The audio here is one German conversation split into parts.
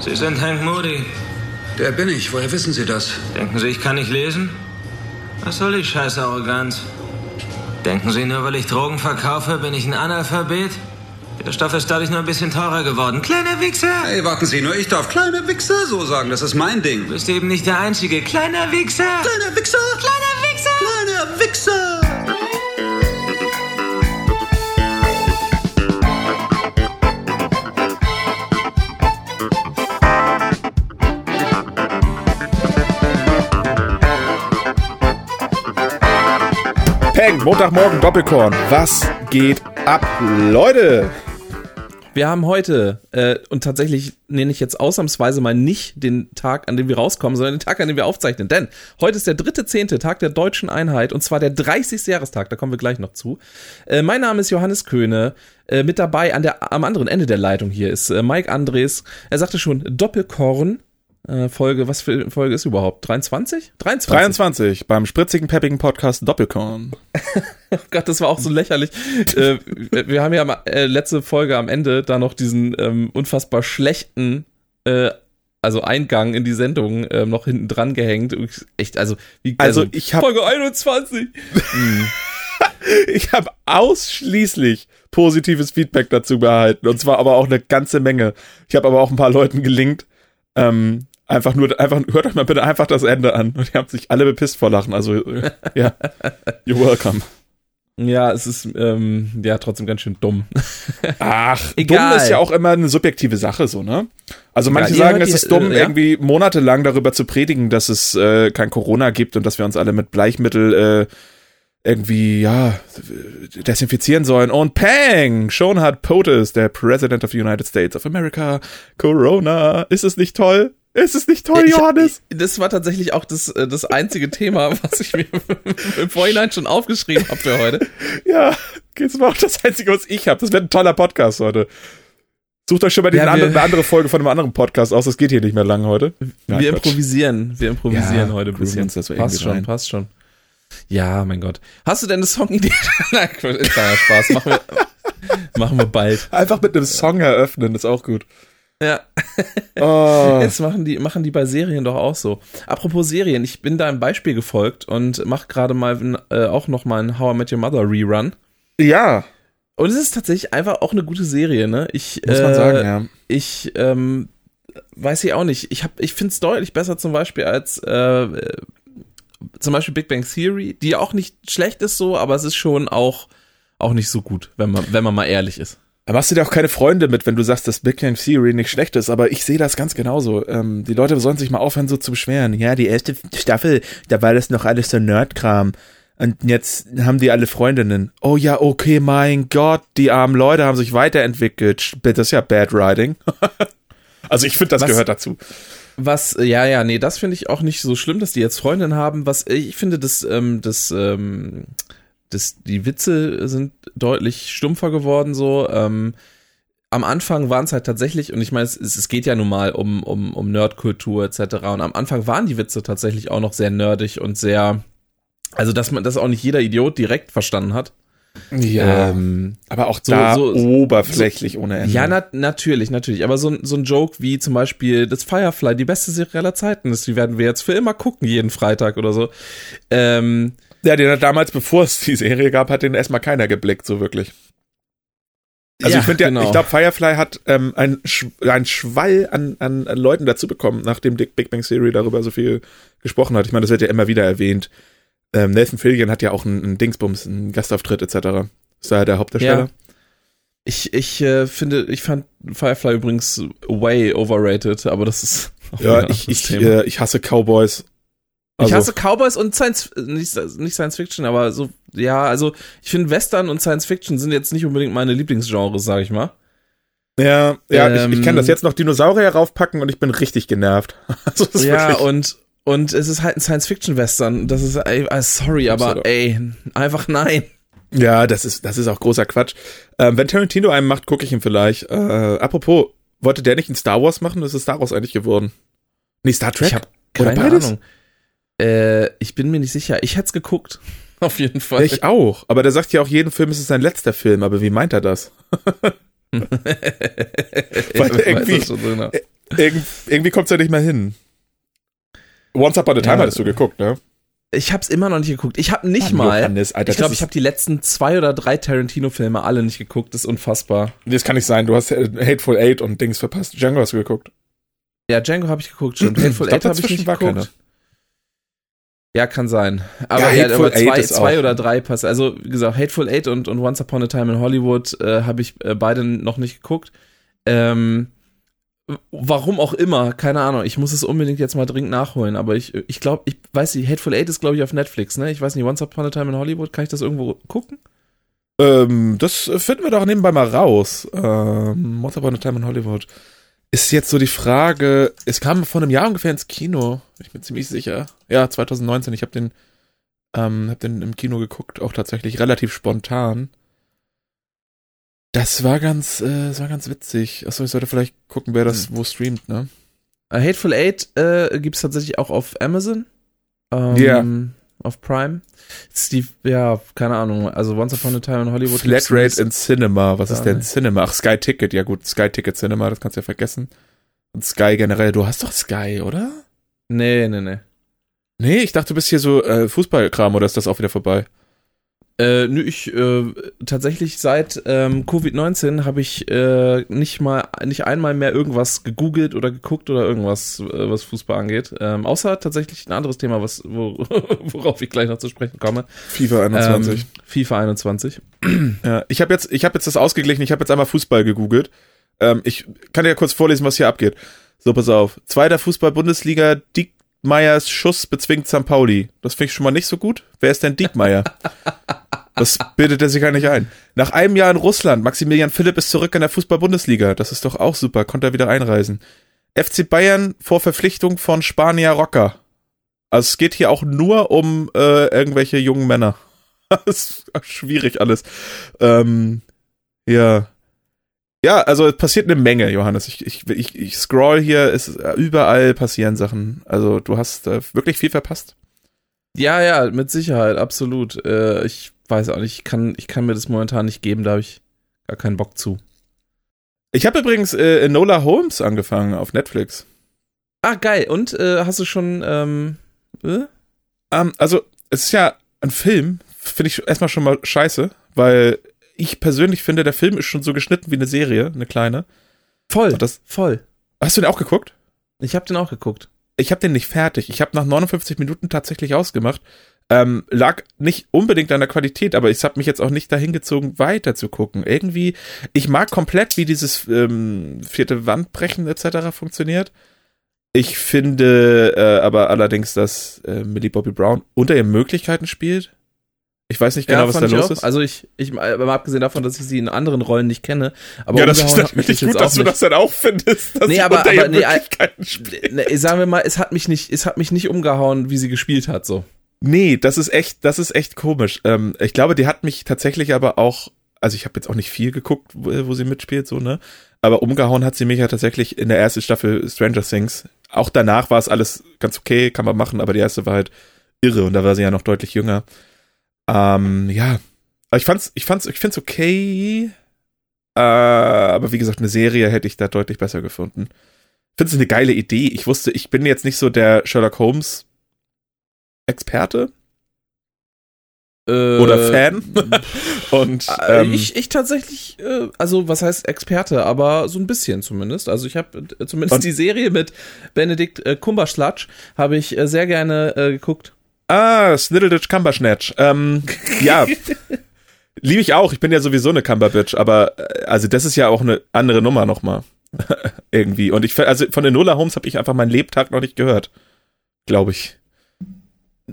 Sie sind Hank Moody. Der bin ich. Woher wissen Sie das? Denken Sie, ich kann nicht lesen? Was soll die scheiß Arroganz? Denken Sie, nur weil ich Drogen verkaufe, bin ich ein Analphabet? Der Stoff ist dadurch nur ein bisschen teurer geworden. Kleiner Wichser! Hey, warten Sie nur, ich darf kleiner Wichser so sagen. Das ist mein Ding. Du bist eben nicht der Einzige. Kleiner Wichser! Kleiner Wichser! Kleiner Peng, Montagmorgen Doppelkorn. Was geht ab, Leute? Wir haben heute, äh, und tatsächlich nenne ich jetzt ausnahmsweise mal nicht den Tag, an dem wir rauskommen, sondern den Tag, an dem wir aufzeichnen. Denn heute ist der dritte Zehnte, Tag der deutschen Einheit, und zwar der 30. Jahrestag, da kommen wir gleich noch zu. Äh, mein Name ist Johannes Köhne. Äh, mit dabei an der, am anderen Ende der Leitung hier ist äh, Mike Andres. Er sagte schon, Doppelkorn. Äh, Folge, was für Folge ist überhaupt? 23? 23. 23 beim spritzigen, peppigen Podcast Doppelkorn. Oh Gott, das war auch so lächerlich. äh, wir haben ja am, äh, letzte Folge am Ende da noch diesen ähm, unfassbar schlechten, äh, also Eingang in die Sendung äh, noch hinten dran gehängt. Echt, also wie Also, ich hab- Folge 21. Ich habe ausschließlich positives Feedback dazu behalten. Und zwar aber auch eine ganze Menge. Ich habe aber auch ein paar Leuten gelingt. Ähm, einfach nur, einfach, hört euch mal bitte einfach das Ende an. Und die haben sich alle bepisst vor Lachen. Also, ja. You're welcome. Ja, es ist ähm, ja trotzdem ganz schön dumm. Ach, Egal. dumm ist ja auch immer eine subjektive Sache, so, ne? Also manche ihr sagen, es ist dumm, äh, ja? irgendwie monatelang darüber zu predigen, dass es äh, kein Corona gibt und dass wir uns alle mit Bleichmittel äh, irgendwie, ja, desinfizieren sollen. Und pang! Schon hat POTUS, der President of the United States of America, Corona. Ist es nicht toll? Ist es nicht toll, Ich- Johannes? Das war tatsächlich auch das, äh, das einzige Thema, was ich mir im Vorhinein schon aufgeschrieben habe für heute. Ja, das war auch das Einzige, was ich habe. Das wird ein toller Podcast heute. Sucht euch schon mal die Ja, wir- andere, eine andere Folge von einem anderen Podcast aus. Das geht hier nicht mehr lang heute. Ja, wir Quatsch. improvisieren, wir improvisieren Ja, heute ein bisschen. das passt schon, rein. passt schon. Ja, mein Gott. Hast du denn eine Songidee? Nein, ist kleiner Spaß. Machen wir, machen wir bald. Einfach mit einem Song eröffnen, ist auch gut. Ja. Oh. Jetzt machen die, machen die bei Serien doch auch so. Apropos Serien, ich bin da ein Beispiel gefolgt und mache gerade mal äh, auch noch mal einen How I Met Your Mother Rerun. Ja, Und es ist tatsächlich einfach auch eine gute Serie, ne? Ich, muss man äh, sagen, ja. Ich ähm, weiß ich auch nicht. Ich, hab- ich finde es deutlich besser zum Beispiel als äh, zum Beispiel Big Bang Theory, die auch nicht schlecht ist so, aber es ist schon auch, auch nicht so gut, wenn man, wenn man mal ehrlich ist. Da machst du dir auch keine Freunde mit, wenn du sagst, dass Big Bang Theory nicht schlecht ist, aber ich sehe das ganz genauso. Ähm, die Leute sollen sich mal aufhören, so zu beschweren. Ja, die erste Staffel, da war das noch alles so Nerdkram. Und jetzt haben die alle Freundinnen. Oh ja, okay, mein Gott, die armen Leute haben sich weiterentwickelt. Das ist ja Bad Writing. also ich finde, das Was- gehört dazu. Was, ja, ja, nee, das finde ich auch nicht so schlimm, dass die jetzt Freundinnen haben. Was, ich finde, dass, ähm, das, ähm, das, die Witze sind deutlich stumpfer geworden, so. Ähm, am Anfang waren es halt tatsächlich, und ich meine, es, es geht ja nun mal um, um, um Nerdkultur etc. Und am Anfang waren die Witze tatsächlich auch noch sehr nerdig und sehr, also dass man das auch nicht jeder Idiot direkt verstanden hat. Ja, Ähm, aber auch so- da so- oberflächlich ohne Ende. ja, nat natürlich, natürlich. Aber so, ein- so ein Joke wie zum Beispiel das Firefly, die beste Serie aller Zeiten ist, die werden wir jetzt für immer gucken, jeden Freitag oder so. Ähm, Ja, den hat damals, bevor es die Serie gab, hat den erstmal keiner geblickt, so wirklich. Also Ja, ich finde ja, genau. ich glaube, Firefly hat ähm, ein, Sch ein Schwall an, an, an Leuten dazu bekommen, nachdem Dick Big Bang Theory darüber so viel gesprochen hat. Ich meine, das wird ja immer wieder erwähnt. Ähm, Nathan Fillion hat ja auch einen, einen Dingsbums, einen Gastauftritt etc. Ist da ja der Hauptdarsteller. Ja. ich ich äh, finde, ich fand Firefly übrigens way overrated, aber das ist auch Ja, ich, ich, äh, ich hasse Cowboys. Ich Also, hasse Cowboys und Science, nicht, nicht Science Fiction, aber so, ja, also ich finde Western und Science Fiction sind jetzt nicht unbedingt meine Lieblingsgenres, sag ich mal. Ja, ja, ich, ich Ähm, kann das jetzt noch Dinosaurier raufpacken und ich bin richtig genervt. Also Ja, und, und es ist halt ein Science-Fiction-Western. Das ist, ey, ah, sorry, aber ey, einfach nein. Ja, das ist, das ist auch großer Quatsch. Ähm, wenn Tarantino einen macht, gucke ich ihn vielleicht. Äh, apropos, wollte der nicht ein Star Wars machen? Das ist Star Wars eigentlich geworden. Nee, Star Trek? Ich habe keine? Ahnung. Äh, ich bin mir nicht sicher. Ich hätte es geguckt. Auf jeden Fall. Ich auch. Aber der sagt ja auch, jeden Film ist es sein letzter Film. Aber wie meint er das? Weil irgendwie- das so genau. Irgend, irgendwie kommt's ja nicht mehr hin. Once Upon a Time Ja. hattest du geguckt, ne? Ich hab's immer noch nicht geguckt. Ich habe nicht Mann, mal. Johannes, Alter, ich glaube, ich habe die letzten zwei oder drei Tarantino-Filme alle nicht geguckt. Das ist unfassbar. Das kann nicht sein. Du hast äh, Hateful Eight und Dings verpasst. Django hast du geguckt. Ja, Django habe ich geguckt, stimmt. Hateful Eight habe ich nicht geguckt. keiner. Ja, kann sein. Aber, Ja, ja, aber zwei, zwei oder drei passen. Also, wie gesagt, Hateful Eight und, und Once Upon a Time in Hollywood äh, habe ich äh, beide noch nicht geguckt. Ähm, warum auch immer, keine Ahnung. Ich muss es unbedingt jetzt mal dringend nachholen. Aber ich, ich glaube, ich weiß nicht, Hateful Eight ist, glaube ich, auf Netflix, ne? Ich weiß nicht, Once Upon a Time in Hollywood, kann ich das irgendwo gucken? Ähm, das finden wir doch nebenbei mal raus. Ähm, Once Upon a Time in Hollywood. Ist jetzt so die Frage, es kam vor einem Jahr ungefähr ins Kino. Ich bin ziemlich sicher. Ja, 2019. Ich habe den, ähm, hab den im Kino geguckt, auch tatsächlich relativ spontan. Das war ganz, äh, das war ganz witzig. Achso, ich sollte vielleicht gucken, wer das wo streamt, ne? Äh, Hateful Eight äh, gibt es tatsächlich auch auf Amazon. Ähm, Ja. Auf Prime. Steve, ja, keine Ahnung. Also Once Upon a Time in Hollywood. Flatrate in Cinema. Was ist denn nicht. Cinema? Ach, Sky Ticket. Ja gut, Sky Ticket Cinema, das kannst du ja vergessen. Und Sky generell. Du hast doch Sky, oder? Nee, nee, nee. Nee, ich dachte, du bist hier so äh, Fußballkram oder ist das auch wieder vorbei? Äh, nö, ich äh, tatsächlich seit ähm, Covid-19 habe ich äh, nicht mal nicht einmal mehr irgendwas gegoogelt oder geguckt oder irgendwas, äh, was Fußball angeht. Ähm, außer tatsächlich ein anderes Thema, was wo, worauf ich gleich noch zu sprechen komme. FIFA 21. Ähm, FIFA 21. Ja, ich habe jetzt, ich habe jetzt das ausgeglichen. Ich habe jetzt einmal Fußball gegoogelt. Ähm, ich kann dir ja kurz vorlesen, was hier abgeht. So, pass auf. Zweiter Fußball-Bundesliga. Diekmeyers Schuss bezwingt St. Pauli. Das finde ich schon mal nicht so gut. Wer ist denn Diekmeyer? Das bildet er sich gar nicht ein. Nach einem Jahr in Russland, Maximilian Philipp ist zurück in der Fußball-Bundesliga. Das ist doch auch super. Konnte er wieder einreisen. FC Bayern vor Verpflichtung von Spanier Rocker. Also es geht hier auch nur um äh, irgendwelche jungen Männer. das ist schwierig alles. Ähm, ja. Ja, also es passiert eine Menge, Johannes. Ich, ich, ich, ich scroll hier, es überall passieren Sachen. Also du hast äh, wirklich viel verpasst. Ja, ja, mit Sicherheit, absolut. Äh, ich weiß auch nicht, ich kann, ich kann mir das momentan nicht geben, da habe ich gar keinen Bock zu. Ich habe übrigens äh, Enola Holmes angefangen auf Netflix. Ah, geil. Und äh, hast du schon, ähm, äh? Ähm, also es ist ja ein Film, finde ich erstmal schon mal scheiße, weil ich persönlich finde, der Film ist schon so geschnitten wie eine Serie, eine kleine. voll, das, voll. hast du den auch geguckt? Ich habe den auch geguckt. ich habe den nicht fertig. Ich habe nach 59 Minuten tatsächlich ausgemacht. Ähm, lag nicht unbedingt an der Qualität, aber ich habe mich jetzt auch nicht dahin gezogen, weiter zu gucken. Irgendwie, ich mag komplett, wie dieses ähm, vierte Wandbrechen etc. funktioniert. Ich finde äh, aber allerdings, dass äh, Millie Bobby Brown unter ihren Möglichkeiten spielt. Ich weiß nicht genau, was da los auch. ist. Also ich, ich, mal abgesehen davon, dass ich sie in anderen Rollen nicht kenne, aber ja, das ist natürlich gut, dass auch du nicht. das dann auch findest, dass Nee, sie aber- unter aber ihren nee, Möglichkeiten spielt. Ne, sagen wir mal, es hat mich nicht, es hat mich nicht umgehauen, wie sie gespielt hat, so. Nee, das ist echt, das ist echt komisch. Ähm, ich glaube, die hat mich tatsächlich aber auch, also ich habe jetzt auch nicht viel geguckt, wo, wo sie mitspielt, so, ne? Aber umgehauen hat sie mich ja tatsächlich in der ersten Staffel Stranger Things. Auch danach war es alles ganz okay, kann man machen, aber die erste war halt irre und da war sie ja noch deutlich jünger. Ähm, ja. Aber ich fand's, ich fand's, ich find's okay. Äh, aber wie gesagt, eine Serie hätte ich da deutlich besser gefunden. Ich finde es eine geile Idee. Ich wusste, ich bin jetzt nicht so der Sherlock Holmes Experte Äh, oder Fan. Und Äh, ähm, ich, ich tatsächlich, äh, also was heißt Experte, aber so ein bisschen zumindest. Also ich habe äh, zumindest die Serie mit Benedict äh, Cumberbatch habe ich äh, sehr gerne äh, geguckt. ah, Sniddleditch Cumbersnatch. Ähm, ja, liebe ich auch. Ich bin ja sowieso eine Cumberbitch, aber also das ist ja auch eine andere Nummer nochmal. Irgendwie. Und ich, also von den Nola Holmes habe ich einfach meinen Lebtag noch nicht gehört. Glaube ich.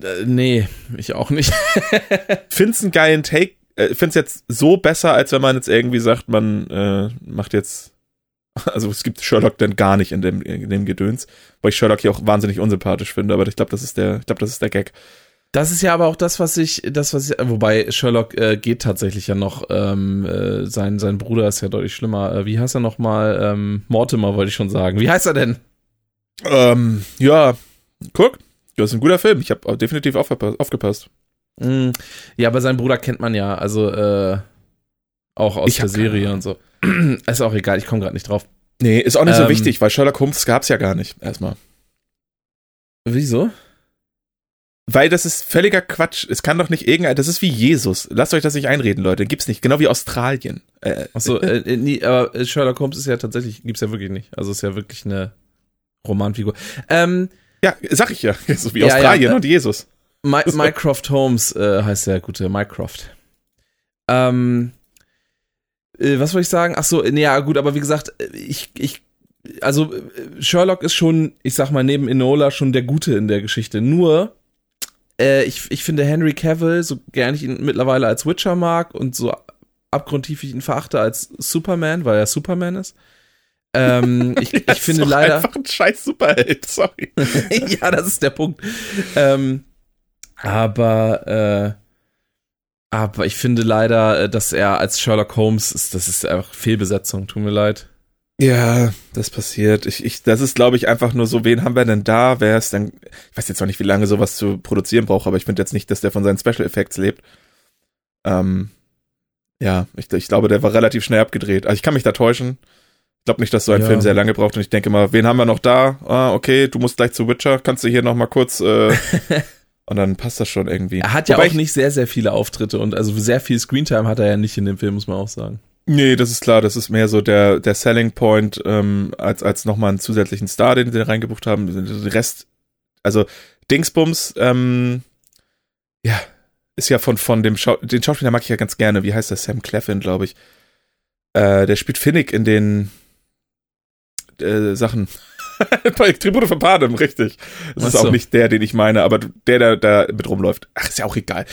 Äh, nee, ich auch nicht. Find's einen geilen Take. Äh, find's jetzt so besser, als wenn man jetzt irgendwie sagt, man äh, macht jetzt. Also es gibt Sherlock dann gar nicht in dem, in dem Gedöns, weil ich Sherlock hier auch wahnsinnig unsympathisch finde, aber ich glaube, das ist der, ich glaube, das ist der Gag. Das ist ja aber auch das, was ich, das, was ich, wobei Sherlock äh, geht tatsächlich ja noch, ähm, äh, sein, sein Bruder ist ja deutlich schlimmer. Äh, wie heißt er nochmal? Ähm, Mortimer wollte ich schon sagen. Wie heißt er denn? Ähm, ja, guck, das ist ein guter Film. Ich habe definitiv aufgepasst. Mm, ja, aber seinen Bruder kennt man ja, also äh, auch aus Ich der Serie und so. ist auch egal, ich komme gerade nicht drauf. Nee, ist auch nicht so Ähm. wichtig, weil Sherlock Holmes gab's ja gar nicht, erstmal. Wieso? Weil das ist völliger Quatsch. Es kann doch nicht irgendein, das ist wie Jesus. Lasst euch das nicht einreden, Leute. Gibt's nicht. Genau wie Australien. Äh, Achso, äh, äh, nee, aber äh, Sherlock Holmes ist ja tatsächlich, gibt's ja wirklich nicht. Also ist ja wirklich eine Romanfigur. Ähm, ja, sag ich ja. So wie Ja, Australien ja. und Jesus. My Mycroft Holmes äh, heißt der gute Mycroft. Ähm, äh, was wollte ich sagen? Ach so, nee, ja gut, aber wie gesagt, äh, ich, ich, also äh, Sherlock ist schon, ich sag mal, neben Enola schon der Gute in der Geschichte. Nur, äh, ich, ich finde Henry Cavill, so gern ich ihn mittlerweile als Witcher mag und so abgrundtief ich ihn verachte als Superman, weil er Superman ist. Ähm, ich, ich Das finde leider. einfach ein scheiß Superheld, sorry. ja, das ist der Punkt. Ähm, aber, äh, aber ich finde leider, äh, dass er als Sherlock Holmes ist, das ist einfach Fehlbesetzung, tut mir leid. Ja, das passiert. Ich, ich, das ist, glaube ich, einfach nur so, wen haben wir denn da? Wer ist denn, ich weiß jetzt noch nicht, wie lange sowas zu produzieren braucht, aber ich finde jetzt nicht, dass der von seinen Special Effects lebt. Ähm, ja, ich, ich glaube, der war relativ schnell abgedreht. Also ich kann mich da täuschen. Ich glaube nicht, dass so ein Ja. Film sehr lange braucht und ich denke mal, wen haben wir noch da? Ah, okay, du musst gleich zu Witcher, kannst du hier noch mal kurz, äh, und dann passt das schon irgendwie. Er hat ja Wobei auch ich- nicht sehr, sehr viele Auftritte und also sehr viel Screentime hat er ja nicht in dem Film, muss man auch sagen. Nee, das ist klar, das ist mehr so der, der Selling Point, ähm, als, als nochmal einen zusätzlichen Star, den sie reingebucht haben. Der Rest, also Dingsbums, ähm, ja, ist ja von, von dem Schau den Schauspieler mag ich ja ganz gerne. Wie heißt der? Sam Cleffin, glaube ich. Äh, der spielt Finnick in den äh, Sachen. Bei Tribute von Panem, richtig. Das Ach ist auch nicht der, den ich meine, aber der, der da mit rumläuft. Ach, ist ja auch egal.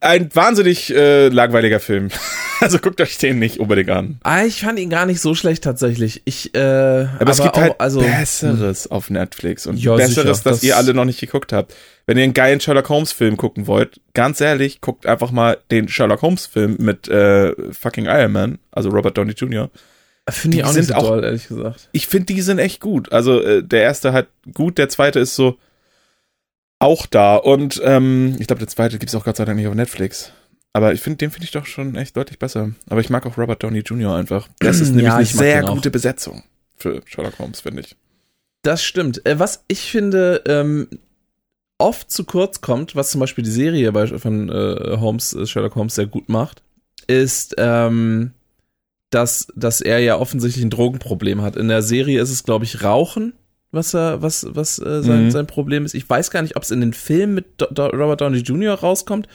Ein wahnsinnig äh, langweiliger Film. Also guckt euch den nicht unbedingt an. Ah, ich fand ihn gar nicht so schlecht tatsächlich. Ich, äh, Aber, es gibt auch, halt also, Besseres auf Netflix und Ja, Besseres, sicher. das, Das- ihr alle noch nicht geguckt habt. Wenn ihr einen geilen Sherlock Holmes Film gucken wollt, ganz ehrlich, guckt einfach mal den Sherlock Holmes Film mit äh, fucking Iron Man, also Robert Downey Jr. finde ich die auch sind nicht so auch- toll, ehrlich gesagt. Ich finde, die sind echt gut. Also äh, der erste halt gut, der zweite ist so auch da und ähm, ich glaube, der zweite gibt's auch Gott sei Dank nicht auf Netflix. Aber ich finde, den finde ich doch schon echt deutlich besser. Aber ich mag auch Robert Downey Jr. einfach. Das ist Ja, nämlich eine ich mag sehr gute Besetzung für Sherlock Holmes, finde ich. Das stimmt. Äh, was ich finde, ähm, oft zu kurz kommt, was zum Beispiel die Serie von äh, Holmes, äh, Sherlock Holmes sehr gut macht, ist, ähm, dass, dass er ja offensichtlich ein Drogenproblem hat. In der Serie ist es, glaube ich, Rauchen, was er, was, was äh, sein, Mhm. sein Problem ist. Ich weiß gar nicht, ob es in den Filmen mit Do Do Robert Downey Jr. rauskommt.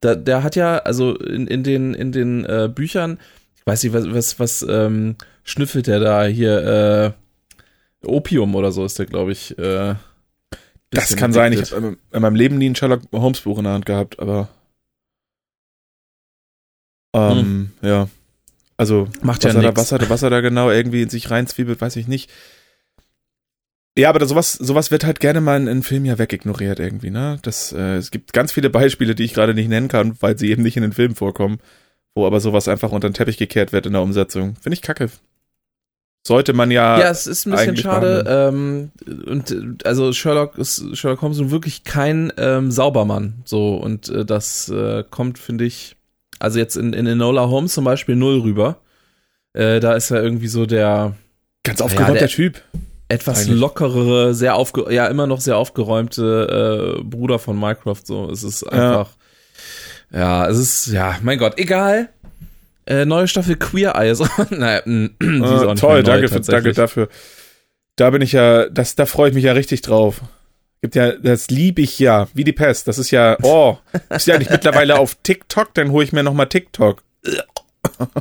Da, der hat ja, also in, in den, in den äh, Büchern, ich weiß nicht, was, was, was ähm, schnüffelt der da hier, äh, Opium oder so ist der, glaube ich. Äh, Das kann sein. Ich habe in meinem Leben nie ein Sherlock Holmes Buch in der Hand gehabt, aber ähm, ja. Also Macht was, ja er da, was, er, was er da genau irgendwie in sich reinzwiebelt, weiß ich nicht. Ja, aber sowas, sowas wird halt gerne mal in, in Filmen ja wegignoriert irgendwie, ne? Das, äh, es gibt ganz viele Beispiele, die ich gerade nicht nennen kann, weil sie eben nicht in den Filmen vorkommen, wo aber sowas einfach unter den Teppich gekehrt wird in der Umsetzung. Finde ich kacke. Sollte man ja, Ja, es ist ein bisschen schade. Ähm, und also Sherlock ist Sherlock Holmes nun wirklich kein ähm, Saubermann. So, und äh, das äh, kommt, finde ich, also jetzt in, in Enola Holmes zum Beispiel null rüber. Äh, da ist er irgendwie so der ganz aufgeräumter der- Typ. etwas Eigentlich. lockerere, sehr aufge ja, immer noch sehr aufgeräumte äh, Bruder von Mycroft. So, es ist einfach. Ja. es ist, ja, mein Gott, egal. Äh, neue Staffel Queer Eye. So, naja, mh, die ist auch nicht toll, neu, danke, für, danke dafür. Da bin ich ja, das, da freue ich mich ja richtig drauf. Gibt ja, das liebe ich ja, wie die Pest. Das ist ja, oh, ist ja nicht mittlerweile auf TikTok, dann hole ich mir nochmal TikTok.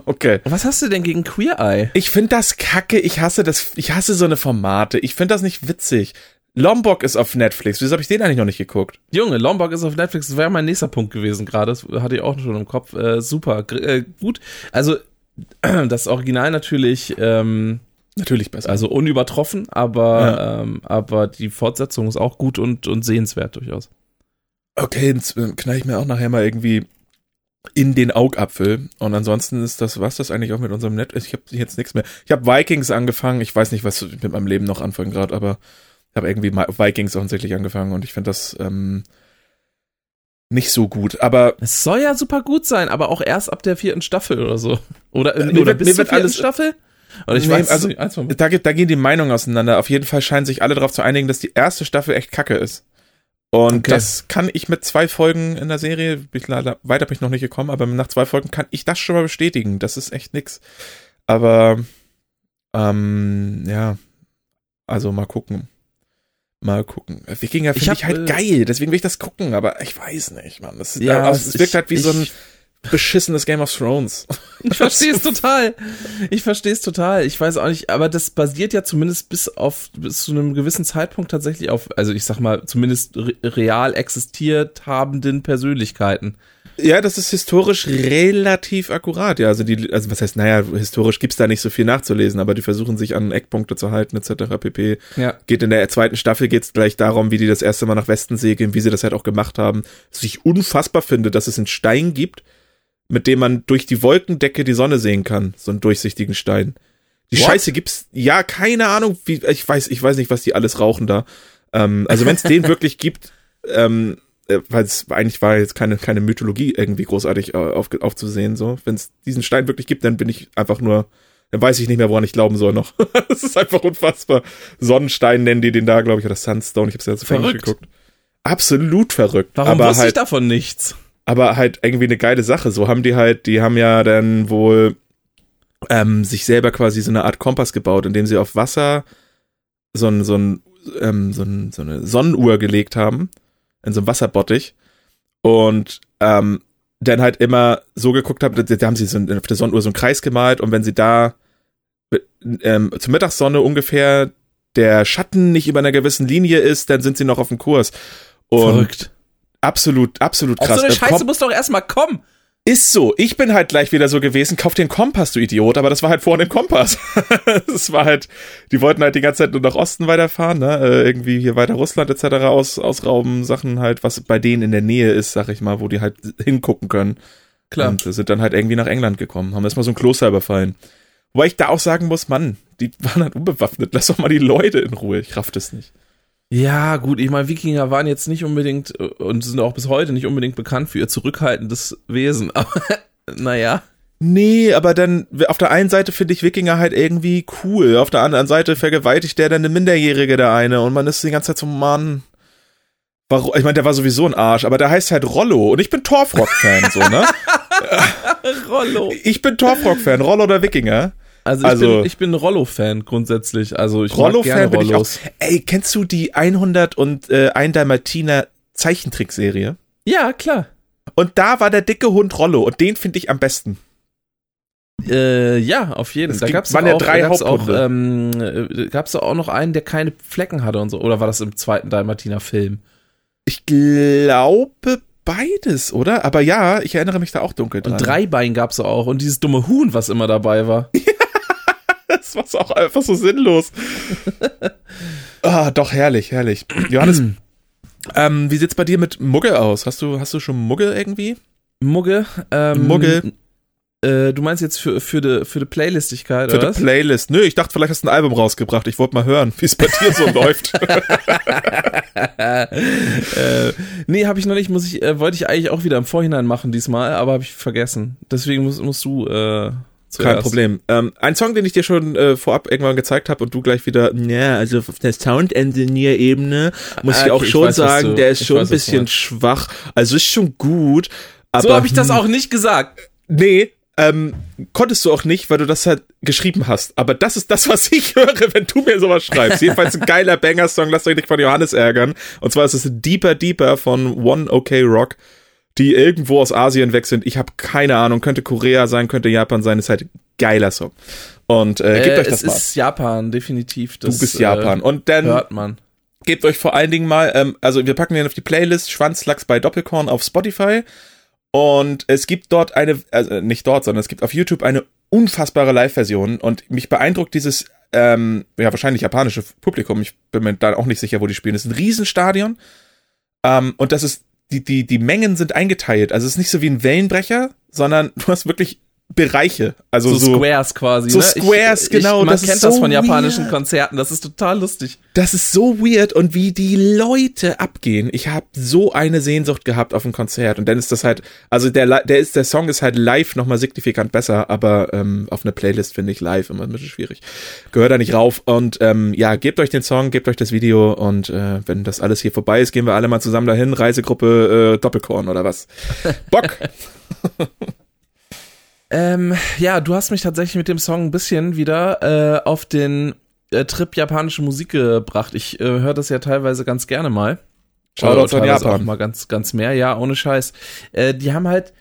Okay. Was hast du denn gegen Queer Eye? Ich finde das kacke, ich hasse das, ich hasse so eine Formate. Ich finde das nicht witzig. Lombok ist auf Netflix. Wieso habe ich den eigentlich noch nicht geguckt? Junge, Lombok ist auf Netflix. Das wäre mein nächster Punkt gewesen gerade. Das hatte ich auch schon im Kopf. Äh, super, äh, gut. Also das Original natürlich, ähm, Natürlich besser. also unübertroffen, aber ähm, aber die Fortsetzung ist auch gut und und sehenswert durchaus. Okay, jetzt äh, knall ich mir auch nachher mal irgendwie in den Augapfel. Und ansonsten ist das, was das eigentlich auch mit unserem Net? Ich habe jetzt nichts mehr. Ich habe Vikings angefangen. Ich weiß nicht, was ich mit meinem Leben noch anfangen gerade, aber ich habe irgendwie Vikings offensichtlich angefangen und ich finde das ähm, nicht so gut. Aber Es soll ja super gut sein, aber auch erst ab der vierten Staffel oder so. Oder, Äh, mir oder wird- bis zur vierten alles- Staffel? Oder ich Nee, weiß also, von Da, da gehen die Meinungen auseinander. Auf jeden Fall scheinen sich alle darauf zu einigen, dass die erste Staffel echt kacke ist. Und Okay. das kann ich mit zwei Folgen in der Serie, ich leider, weiter bin ich noch nicht gekommen, aber nach zwei Folgen kann ich das schon mal bestätigen. Das ist echt nix. Aber, ähm, ja, also mal gucken. Mal gucken. Wikinger Ich finde hab, ich, halt äh, geil, deswegen will ich das gucken, aber ich weiß nicht, Mann. Das, Ja, ja, es, ich- wirkt halt wie so ein ich- beschissenes Game of Thrones. Ich verstehe es total. Ich verstehe es total. Ich weiß auch nicht, aber das basiert ja zumindest bis auf bis zu einem gewissen Zeitpunkt tatsächlich auf, also ich sag mal, zumindest re real existiert habenden Persönlichkeiten. Ja, das ist historisch relativ akkurat. Ja, also die, also was heißt, naja, historisch gibt's da nicht so viel nachzulesen, aber die versuchen sich an Eckpunkte zu halten, etc. pp. Ja. Geht in der zweiten Staffel geht's gleich darum, wie die das erste Mal nach Westen segeln, wie sie das halt auch gemacht haben. Was ich unfassbar finde, dass es einen Stein gibt, mit dem man durch die Wolkendecke die Sonne sehen kann. So einen durchsichtigen Stein. Die What? Scheiße gibt's, ja, keine Ahnung, wie, ich weiß, ich weiß nicht, was die alles rauchen da. Ähm, also wenn es den wirklich gibt, ähm, äh, weil es eigentlich war jetzt keine, keine Mythologie irgendwie großartig äh, auf, aufzusehen, so. Wenn es diesen Stein wirklich gibt, dann bin ich einfach nur, dann weiß ich nicht mehr, woran ich glauben soll noch. das ist einfach unfassbar. Sonnenstein nennen die den da, glaube ich, oder Sunstone, ich hab's ja jetzt auf Englisch geguckt. Absolut verrückt. Warum aber wusste halt, ich davon nichts? Aber halt irgendwie eine geile Sache. So haben die halt, die haben ja dann wohl ähm, sich selber quasi so eine Art Kompass gebaut, indem sie auf Wasser so ein, so ein, ähm, so, ein, so eine Sonnenuhr gelegt haben, in so einem Wasserbottich. Und ähm, dann halt immer so geguckt haben, da, haben sie so ein, auf der Sonnenuhr so einen Kreis gemalt und wenn sie da ähm, zur Mittagssonne ungefähr der Schatten nicht über einer gewissen Linie ist, dann sind sie noch auf dem Kurs. Und Verrückt. Absolut, absolut Auf krass. so eine Scheiße muss doch erstmal kommen. ist so. Ich bin halt gleich wieder so gewesen, kauf den Kompass, du Idiot, aber das war halt vorne ein Kompass. das war halt, die wollten halt die ganze Zeit nur nach Osten weiterfahren, ne? Äh, irgendwie hier weiter Russland etc. Aus, ausrauben, Sachen halt, was bei denen in der Nähe ist, sag ich mal, wo die halt hingucken können. Klar. Und sind dann halt irgendwie nach England gekommen, haben erstmal so ein Kloster überfallen. Wobei ich da auch sagen muss, Mann, die waren halt unbewaffnet. Lass doch mal die Leute in Ruhe. Ich raff das nicht. Ja, gut, ich meine, Wikinger waren jetzt nicht unbedingt äh, und sind auch bis heute nicht unbedingt bekannt für ihr zurückhaltendes Wesen, aber naja. Nee, aber dann, auf der einen Seite finde ich Wikinger halt irgendwie cool, auf der anderen Seite vergewaltigt der dann eine Minderjährige, der eine, und man ist die ganze Zeit so, Mann. Warum? Ich meine, der war sowieso ein Arsch, aber der heißt halt Rollo und ich bin Torfrock-Fan, so, ne? Rollo. Ich bin Torfrock-Fan, Rollo oder Wikinger. Also ich Also- bin, ich bin Rollo-Fan grundsätzlich. Also ich Rollo-Fan bin ich auch. Ey, kennst du die 100 und äh, ein Dalmatiner Zeichentrickserie? Ja, klar. Und da war der dicke Hund Rollo und den finde ich am besten. Äh, ja, auf jeden Es Fall. Da gab's waren auch, ja drei gab's auch, ähm, äh, gab's auch noch einen, der keine Flecken hatte und so. Oder war das im zweiten Dalmatiner-Film? Ich glaube beides, oder? Aber ja, ich erinnere mich da auch dunkel dran. Und Dreibein gab's auch. Und dieses dumme Huhn, was immer dabei war. War auch einfach so sinnlos. ah, doch, herrlich, herrlich. Johannes, ähm, wie sieht's bei dir mit Muggel aus? Hast du, hast du schon Muggel irgendwie? Mugge. Ähm, Muggel. Äh, du meinst jetzt für, für die für die Playlistigkeit, Für oder die was? Playlist. Nö, ich dachte, vielleicht hast du ein Album rausgebracht. Ich wollte mal hören, wie es bei dir so läuft. äh, nee, habe ich noch nicht. Muss ich, äh, wollte ich eigentlich auch wieder im Vorhinein machen diesmal, aber habe ich vergessen. Deswegen musst, musst du äh, zuerst. Kein Problem. Ähm, ein Song, den ich dir schon äh, vorab irgendwann gezeigt habe und du gleich wieder, ja, also auf der Sound-Engineer-Ebene muss Ah, ich auch okay, ich schon weiß, sagen, du- der ist schon weiß, ein bisschen schwach. Also ist schon gut. Aber, So habe ich das auch nicht gesagt. Nee, ähm, konntest du auch nicht, weil du das halt geschrieben hast. Aber das ist das, was ich höre, wenn du mir sowas schreibst. Jedenfalls ein geiler Banger-Song, lasst euch nicht von Johannes ärgern. Und zwar ist es Deeper Deeper von One OK Rock, die irgendwo aus Asien weg sind. Ich habe keine Ahnung, könnte Korea sein, könnte Japan sein, ist halt geiler Song. Und äh, gebt Äh, euch das es mal. ist Japan, definitiv. Du Das, bist Japan. Und dann Äh, hört man. gebt euch vor allen Dingen mal, ähm, also wir packen den auf die Playlist Schwanzlachs bei Doppelkorn auf Spotify. Und es gibt dort eine, also nicht dort, sondern es gibt auf YouTube eine unfassbare Live-Version. Und mich beeindruckt dieses, ähm, ja, wahrscheinlich japanische Publikum. Ich bin mir da auch nicht sicher, wo die spielen. Es ist ein Riesenstadion. Ähm, und das ist, die, die, die Mengen sind eingeteilt. Also es ist nicht so wie ein Wellenbrecher, sondern du hast wirklich Bereiche. Also so, so, Squares quasi. so ne? Squares, ich, genau, Ich, man das kennt so das von japanischen weird. Konzerten. Das ist total lustig. das ist so weird und wie die Leute abgehen. Ich habe so eine Sehnsucht gehabt auf ein Konzert und dann ist das halt, also der der ist der Song ist halt live nochmal signifikant besser, aber ähm, auf eine Playlist finde ich live immer ein bisschen schwierig. Gehört da nicht rauf und ähm, ja, gebt euch den Song, gebt euch das Video und äh, wenn das alles hier vorbei ist, gehen wir alle mal zusammen dahin. Reisegruppe äh, Doppelkorn oder was? Bock. Ähm, ja, du hast mich tatsächlich mit dem Song ein bisschen wieder äh, auf den äh, Trip japanische Musik gebracht. Ich äh, höre das ja teilweise ganz gerne mal. Shoutouts an teilweise Japan. Auch mal ganz, ganz mehr, ja, ohne Scheiß. Äh, die haben halt,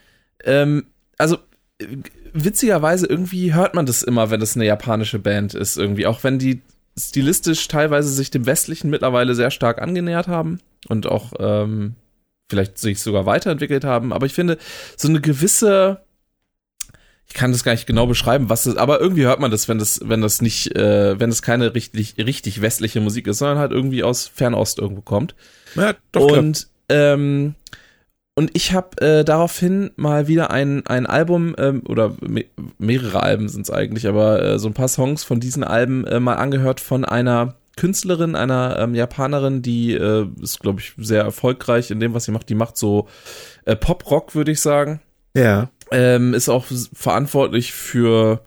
ähm, also äh, witzigerweise irgendwie hört man das immer, wenn das eine japanische Band ist, irgendwie. Auch wenn die stilistisch teilweise sich dem Westlichen mittlerweile sehr stark angenähert haben und auch ähm, vielleicht sich sogar weiterentwickelt haben. Aber ich finde, so eine gewisse ich kann das gar nicht genau beschreiben, was das, aber irgendwie hört man das, wenn das, wenn das nicht, äh, wenn das keine richtig, richtig westliche Musik ist, sondern halt irgendwie aus Fernost irgendwo kommt. Ja, doch klar. und ähm, und ich habe äh, daraufhin mal wieder ein, ein Album ähm, oder me mehrere Alben sind es eigentlich, aber äh, so ein paar Songs von diesen Alben äh, mal angehört von einer Künstlerin, einer ähm, Japanerin, die äh, ist, glaube ich, sehr erfolgreich in dem, was sie macht. Die macht so äh, Pop-Rock, würde ich sagen Ja. Ähm, ist auch verantwortlich für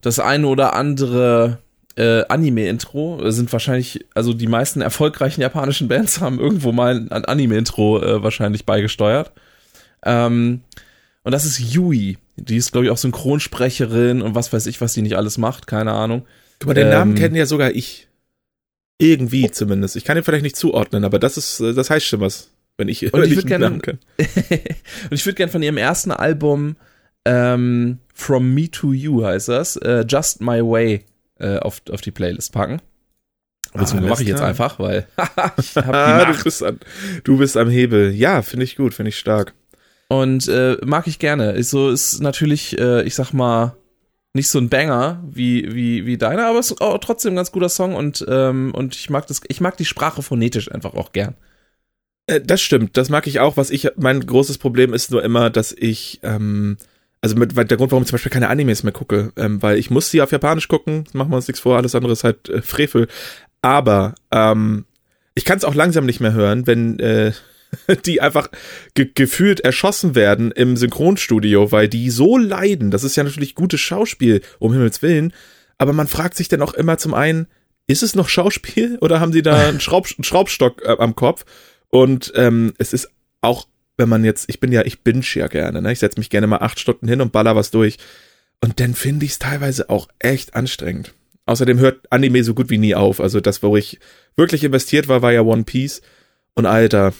das eine oder andere äh, Anime-Intro. Sind wahrscheinlich, also die meisten erfolgreichen japanischen Bands haben irgendwo mal ein Anime-Intro äh, wahrscheinlich beigesteuert. Ähm, und das ist Yui. Die ist, glaube ich, auch Synchronsprecherin und was weiß ich, was die nicht alles macht, keine Ahnung. Guck mal, den Ähm, Namen kenne ja sogar ich. Irgendwie zumindest. Ich kann ihn vielleicht nicht zuordnen, aber das ist, äh, das heißt schon was, wenn ich, Und wenn ich ich gerne- Namen kenn. und ich würde gern von ihrem ersten Album ähm, From Me to You heißt das, äh, Just My Way äh, auf, auf die Playlist packen. Das alles mache ich jetzt einfach, weil ich habe die Ah, du Macht. bist, an, du bist am Hebel. Ja, finde ich gut, finde ich stark. Und äh, mag ich gerne. Ist so ist natürlich, äh, ich sag mal, nicht so ein Banger wie, wie, wie deiner, aber es ist auch trotzdem ein ganz guter Song und, ähm, und ich mag das, ich mag die Sprache phonetisch einfach auch gern. Äh, das stimmt, das mag ich auch. Was ich, mein großes Problem ist nur immer, dass ich, ähm, also mit, der Grund, warum ich zum Beispiel keine Animes mehr gucke, ähm, weil ich muss sie auf Japanisch gucken, machen wir uns nichts vor, alles andere ist halt äh, Frevel. Aber ähm, ich kann es auch langsam nicht mehr hören, wenn äh, die einfach ge gefühlt erschossen werden im Synchronstudio, weil die so leiden. Das ist ja natürlich gutes Schauspiel, um Himmels Willen. Aber man fragt sich dann auch immer zum einen, ist es noch Schauspiel oder haben sie da einen, Schraub einen Schraubstock äh, am Kopf? Und ähm, es ist auch, wenn man jetzt, ich bin ja, ich binge ja gerne, ne? Ich setze mich gerne mal acht Stunden hin und baller was durch. Und dann finde ich es teilweise auch echt anstrengend. Außerdem hört Anime so gut wie nie auf. Also das, wo ich wirklich investiert war, war ja One Piece. Und Alter,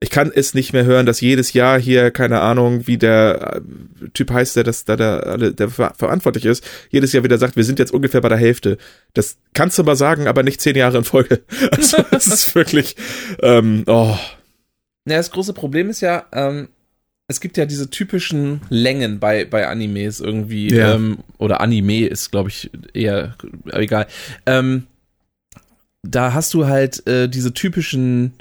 ich kann es nicht mehr hören, dass jedes Jahr hier, keine Ahnung, wie der äh, Typ heißt, der das, da der, der ver verantwortlich ist, jedes Jahr wieder sagt, wir sind jetzt ungefähr bei der Hälfte. Das kannst du mal sagen, aber nicht zehn Jahre in Folge. Also es ist wirklich, ähm, oh, Ja, das große Problem ist ja, ähm, es gibt ja diese typischen Längen bei, bei Animes irgendwie, Ja. ähm, oder Anime ist, glaube ich, eher egal. Ähm, da hast du halt äh, diese typischen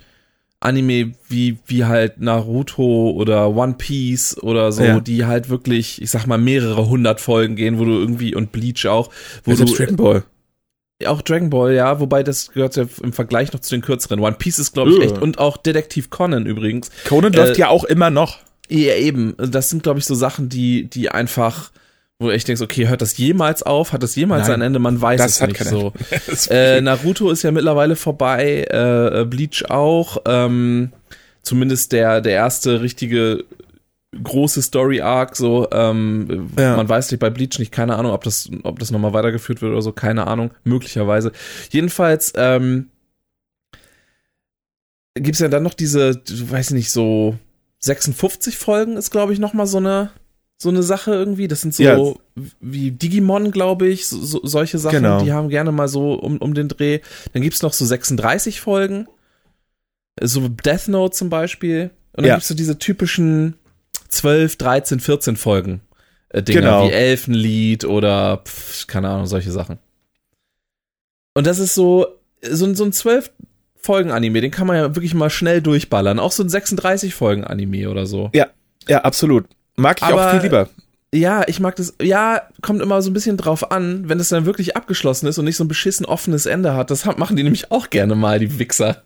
Anime wie, wie halt Naruto oder One Piece oder so, Ja. die halt wirklich, ich sag mal, mehrere hundert Folgen gehen, wo du irgendwie, und Bleach auch, wo selbst du Dragon Ball. auch Dragon Ball, ja, wobei das gehört ja im Vergleich noch zu den kürzeren. One Piece ist, glaube ich, Ja. echt, und auch Detektiv Conan übrigens. Conan Äh, läuft ja auch immer noch. Ja, eben. Das sind, glaube ich, so Sachen, die, die einfach, wo ich denke, okay, hört das jemals auf? Hat das jemals Nein, ein Ende? Man weiß es nicht so. Äh, Naruto ist ja mittlerweile vorbei, äh, Bleach auch. Ähm, zumindest der, der erste richtige große Story Arc so ähm, Ja. man weiß nicht bei Bleach nicht keine Ahnung ob das ob das nochmal weitergeführt wird oder so keine Ahnung möglicherweise jedenfalls ähm, gibt's ja dann noch diese weiß nicht so 56 Folgen ist glaube ich noch mal so eine so eine Sache irgendwie das sind so Ja. wie Digimon glaube ich so, so, solche Sachen Genau. die haben gerne mal so um, um den Dreh dann gibt's noch so 36 Folgen so Death Note zum Beispiel und dann Ja. gibt's so diese typischen 12, 13, 14 Folgen äh, Dinger Genau. wie Elfenlied oder pf, keine Ahnung, solche Sachen. Und das ist so, so, ein- so ein 12 Folgen Anime, den kann man ja wirklich mal schnell durchballern. Auch so ein 36 Folgen Anime oder so. Ja, absolut. Mag ich Aber- auch viel lieber. Ja, ich mag das. Ja, kommt immer so ein bisschen drauf an, wenn es dann wirklich abgeschlossen ist und nicht so ein beschissen offenes Ende hat. Das machen die nämlich auch gerne mal, die Wichser.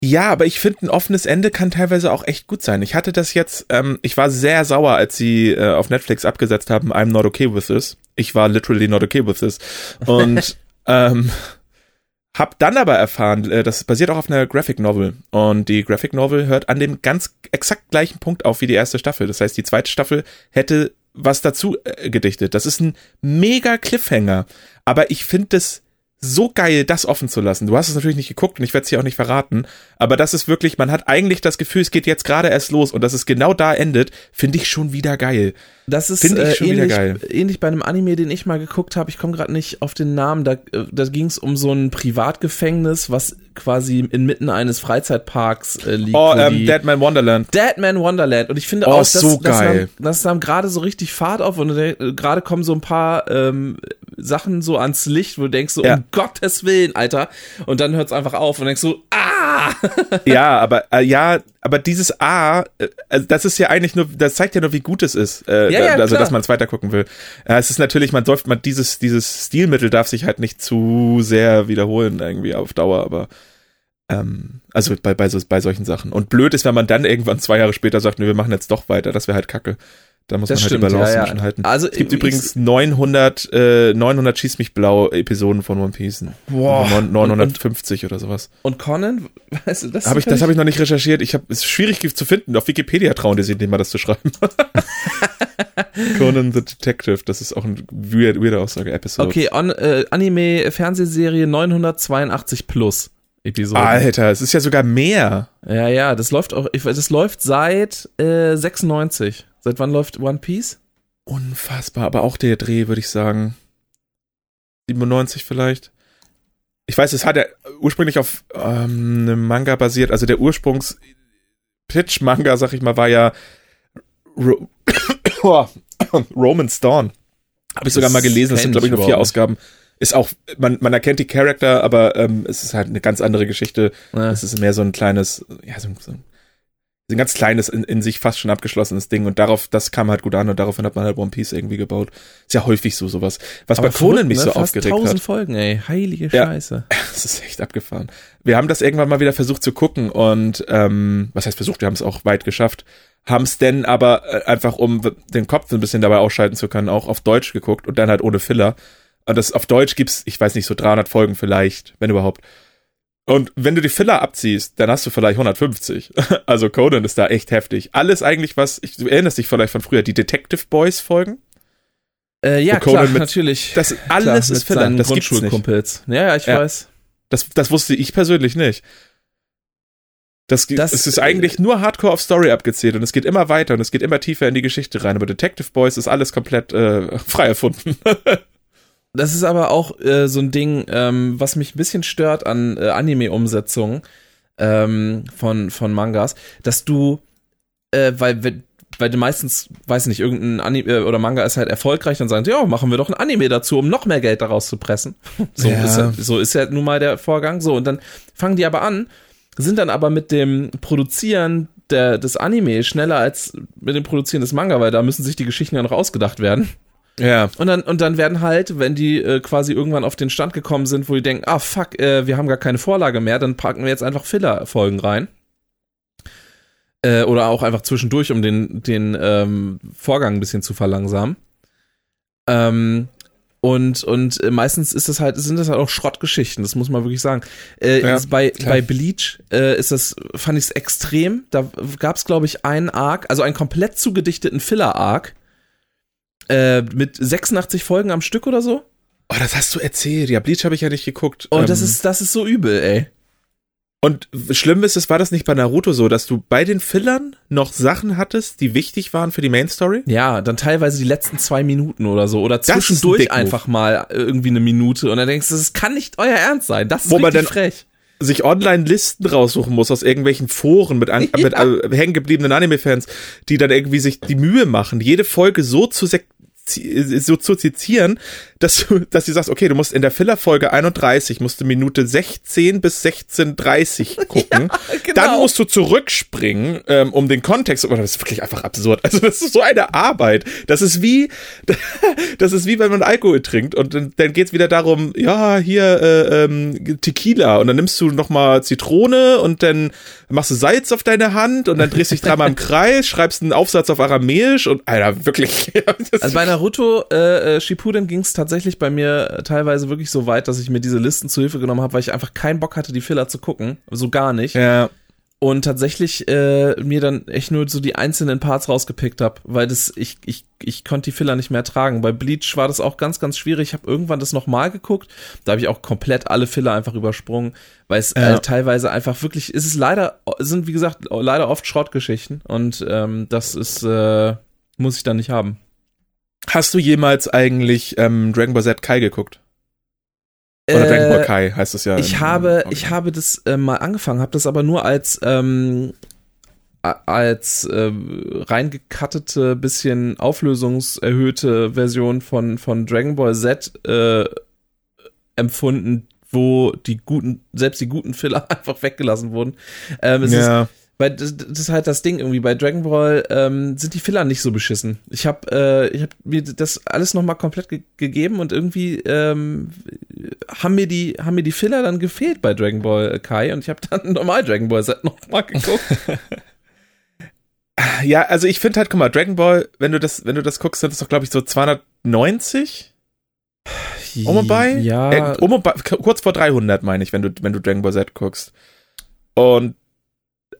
Ja, aber ich finde, ein offenes Ende kann teilweise auch echt gut sein. Ich hatte das jetzt, ähm, ich war sehr sauer, als sie äh, auf Netflix abgesetzt haben, I'm not okay with this. Ich war literally not okay with this. Und ähm, hab dann aber erfahren, äh, das basiert auch auf einer Graphic Novel. Und die Graphic Novel hört an dem ganz exakt gleichen Punkt auf wie die erste Staffel. Das heißt, die zweite Staffel hätte was dazu äh, gedichtet. Das ist ein mega Cliffhanger. Aber ich finde das so geil, das offen zu lassen. Du hast es natürlich nicht geguckt und ich werde es hier auch nicht verraten, aber das ist wirklich, man hat eigentlich das Gefühl, es geht jetzt gerade erst los und dass es genau da endet, finde ich schon wieder geil. Das ist äh, ähnlich, geil. ähnlich bei einem Anime, den ich mal geguckt habe. Ich komme gerade nicht auf den Namen. Da, äh, da ging es um so ein Privatgefängnis, was quasi inmitten eines Freizeitparks äh, liegt. Oh, ähm, Dead Man Wonderland. Deadman Wonderland. Und ich finde Oh, auch, dass, so das, geil. nahm, das nahm gerade so richtig Fahrt auf und äh, gerade kommen so ein paar ähm, Sachen so ans Licht, wo du denkst so, Ja. um Gottes Willen, Alter. Und dann hört es einfach auf und denkst so, ah! ja, aber äh, ja, aber dieses A, äh, also das ist ja eigentlich nur, das zeigt ja nur, wie gut es ist. Äh, Ja, ja, also, klar. dass man es weiter gucken will. Ja, es ist natürlich, man darf, man dieses dieses Stilmittel darf sich halt nicht zu sehr wiederholen irgendwie auf Dauer, aber ähm, also bei bei, so, bei solchen Sachen. Und blöd ist, wenn man dann irgendwann zwei Jahre später sagt, nee, wir machen jetzt doch weiter. Das wäre halt Kacke. Da muss Das man halt stimmt, die Balance ja, ja. zwischen halten. Also, es gibt ich- übrigens 900 äh, 900 schieß mich blau Episoden von One Piece. Boah. Neun- 950 oder sowas. Und Conan, weißt du, das Hab ich, das habe ich noch nicht recherchiert. Ich habe es ist schwierig zu finden. Auf Wikipedia trauen die sich nicht mal das zu schreiben. Conan the Detective, das ist auch ein weird, weirde Aussage. Episode. Okay, on, äh, Anime, Fernsehserie 982 plus Episoden. Alter, es ist ja sogar mehr. Ja, ja, das läuft auch, ich, das läuft seit äh, 96. Seit wann läuft One Piece? Unfassbar, aber auch der Dreh, würde ich sagen. 97 vielleicht. Ich weiß, es hat ja ursprünglich auf ähm, einem Manga basiert. Also der Ursprungs-Pitch-Manga, sag ich mal, war ja Ro Roman's Dawn. Habe ich sogar mal gelesen. Das sind, glaube ich, nur vier Ausgaben. Ist auch, man, man erkennt die Charakter, aber ähm, es ist halt eine ganz andere Geschichte. Ja. Es ist mehr so ein kleines, ja, so, so so ein ganz kleines, in, in sich fast schon abgeschlossenes Ding. Und darauf, das kam halt gut an und daraufhin hat man halt One Piece irgendwie gebaut. Ist ja häufig so sowas. Was bei verrückt, Conan mich ne? so Fast aufgeregt 1000 hat. Folgen, ey. Heilige Ja. Scheiße. Das ist echt abgefahren. Wir haben das irgendwann mal wieder versucht zu gucken und ähm, was heißt versucht, wir haben es auch weit geschafft. Haben es denn aber äh, einfach, um den Kopf ein bisschen dabei ausschalten zu können, auch auf Deutsch geguckt und dann halt ohne Filler. Und das auf Deutsch gibt's, ich weiß nicht, so 300 Folgen vielleicht, wenn überhaupt. Und wenn du die Filler abziehst, dann hast du vielleicht 150. Also Conan ist da echt heftig. Alles eigentlich, was, ich, du erinnerst dich vielleicht von früher, die Detective Boys Folgen? Äh, ja, klar, mit- natürlich. Das alles klar, ist Filler. Das gibt's nicht. Grundschulkumpels. Ja, ja, ich Ja. weiß. Das, das wusste ich persönlich nicht. Das, Das- es ist eigentlich nur Hardcore auf Story abgezählt und es geht immer weiter und es geht immer tiefer in die Geschichte rein. Aber Detective Boys ist alles komplett äh, frei erfunden. Das ist aber auch äh, so ein Ding, ähm, was mich ein bisschen stört an äh, Anime-Umsetzungen ähm, von, von Mangas, dass du, äh, weil, weil du meistens, weiß nicht, irgendein Anime äh, oder Manga ist halt erfolgreich, dann sagen sie, ja, machen wir doch ein Anime dazu, um noch mehr Geld daraus zu pressen. So, Ja. ist, ja, so ist ja nun mal der Vorgang. So, und dann fangen die aber an, sind dann aber mit dem Produzieren der, des Anime schneller als mit dem Produzieren des Manga, weil da müssen sich die Geschichten ja noch ausgedacht werden. Ja. Und dann, und dann werden halt, wenn die äh, quasi irgendwann auf den Stand gekommen sind, wo die denken, ah fuck, äh, wir haben gar keine Vorlage mehr, dann packen wir jetzt einfach Filler-Folgen rein. Äh, oder auch einfach zwischendurch, um den, den ähm, Vorgang ein bisschen zu verlangsamen. Ähm, und und meistens ist das halt, sind das halt auch Schrottgeschichten, das muss man wirklich sagen. Äh, Ja, bei, klar. bei Bleach äh, ist das, fand ich es extrem. Da gab es, glaube ich, einen Arc, also einen komplett zugedichteten Filler-Arc. Äh, mit 86 Folgen am Stück oder so. Oh, das hast du erzählt. Ja, Bleach habe ich ja nicht geguckt. Und das Ähm, ist, das ist so übel, ey. Und schlimm ist es, war das nicht bei Naruto so, dass du bei den Fillern noch Sachen hattest, die wichtig waren für die Main Story? Ja, dann teilweise die letzten zwei Minuten oder so. Oder ein zwischendurch Dickmove. einfach mal irgendwie eine Minute. Und dann denkst du, das kann nicht euer Ernst sein. Das ist Wo man richtig frech. sich Online-Listen raussuchen muss aus irgendwelchen Foren mit, an, Ja. mit äh, hängengebliebenen Anime-Fans, die dann irgendwie sich die Mühe machen, jede Folge so zu sek so zu sezieren, dass du, dass du sagst, okay, du musst in der Filler-Folge 31 musst du Minute 16 bis 16.30 gucken. Ja, genau. Dann musst du zurückspringen, ähm, um den Kontext, oh, das ist wirklich einfach absurd. Also das ist so eine Arbeit. Das ist wie, das ist wie wenn man Alkohol trinkt und dann, dann geht's wieder darum, ja, hier äh, ähm, Tequila und dann nimmst du nochmal Zitrone und dann machst du Salz auf deine Hand und dann drehst du dich dreimal im Kreis, schreibst einen Aufsatz auf Aramäisch und Alter, wirklich. also bei Naruto äh, äh Shippuden ging es tatsächlich bei mir teilweise wirklich so weit, dass ich mir diese Listen zu Hilfe genommen habe, weil ich einfach keinen Bock hatte, die Filler zu gucken. So gar nicht. Ja und tatsächlich äh, mir dann echt nur so die einzelnen Parts rausgepickt habe, weil das ich ich ich konnte die Filler nicht mehr tragen. Bei Bleach war das auch ganz ganz schwierig. Ich habe irgendwann das nochmal geguckt, da habe ich auch komplett alle Filler einfach übersprungen, weil es ja. äh, teilweise einfach wirklich ist es leider sind wie gesagt leider oft Schrottgeschichten und ähm, das ist äh, muss ich dann nicht haben. Hast du jemals eigentlich ähm, Dragon Ball Z Kai geguckt? Oder Dragon Ball äh, Kai heißt es ja. Ich im, habe, im ich habe das äh, mal angefangen, habe das aber nur als ähm, als äh, reingekattete, bisschen auflösungserhöhte Version von von Dragon Ball Z äh, empfunden, wo die guten, selbst die guten Filler einfach weggelassen wurden. Ähm, ja. ist weil das, das ist halt das Ding irgendwie. Bei Dragon Ball ähm, sind die Filler nicht so beschissen. Ich habe äh, ich hab mir das alles nochmal komplett ge gegeben und irgendwie ähm, haben mir die haben mir die Filler dann gefehlt bei Dragon Ball Kai und ich habe dann normal Dragon Ball Z nochmal geguckt. ja, also ich finde halt, guck mal, Dragon Ball, wenn du das wenn du das guckst, sind das doch glaube ich so 290 um und bei? Ja. Äh, um und bei, kurz vor 300 meine ich, wenn du wenn du Dragon Ball Z guckst. Und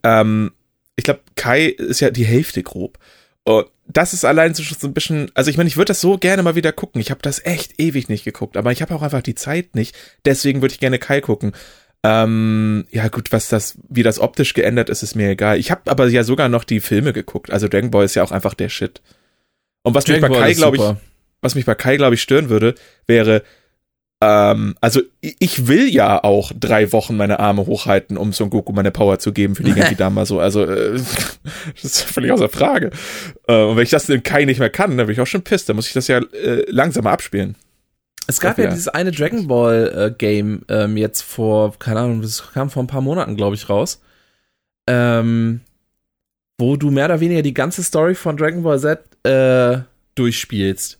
ähm, ich glaube, Kai ist ja die Hälfte grob. Und das ist allein so, so ein bisschen, also ich meine, ich würde das so gerne mal wieder gucken. Ich habe das echt ewig nicht geguckt, aber ich habe auch einfach die Zeit nicht. Deswegen würde ich gerne Kai gucken. Ähm, ja gut, was das, wie das optisch geändert ist, ist mir egal. Ich habe aber ja sogar noch die Filme geguckt. Also Dragon Ball ist ja auch einfach der Shit. Und was Dragon mich bei Kai, glaube ich, was mich bei Kai, glaube ich, stören würde, wäre, ähm, also ich will ja auch drei Wochen meine Arme hochhalten, um Son Goku meine Power zu geben für die Genki Dama so. Also äh, das ist völlig außer Frage. Äh, und wenn ich das in Kai nicht mehr kann, dann bin ich auch schon pisst. Dann muss ich das ja äh, langsamer abspielen. Es gab ja dieses eine Dragon Ball äh, Game ähm, jetzt vor, keine Ahnung, das kam vor ein paar Monaten, glaube ich, raus. Ähm, wo du mehr oder weniger die ganze Story von Dragon Ball Z äh, durchspielst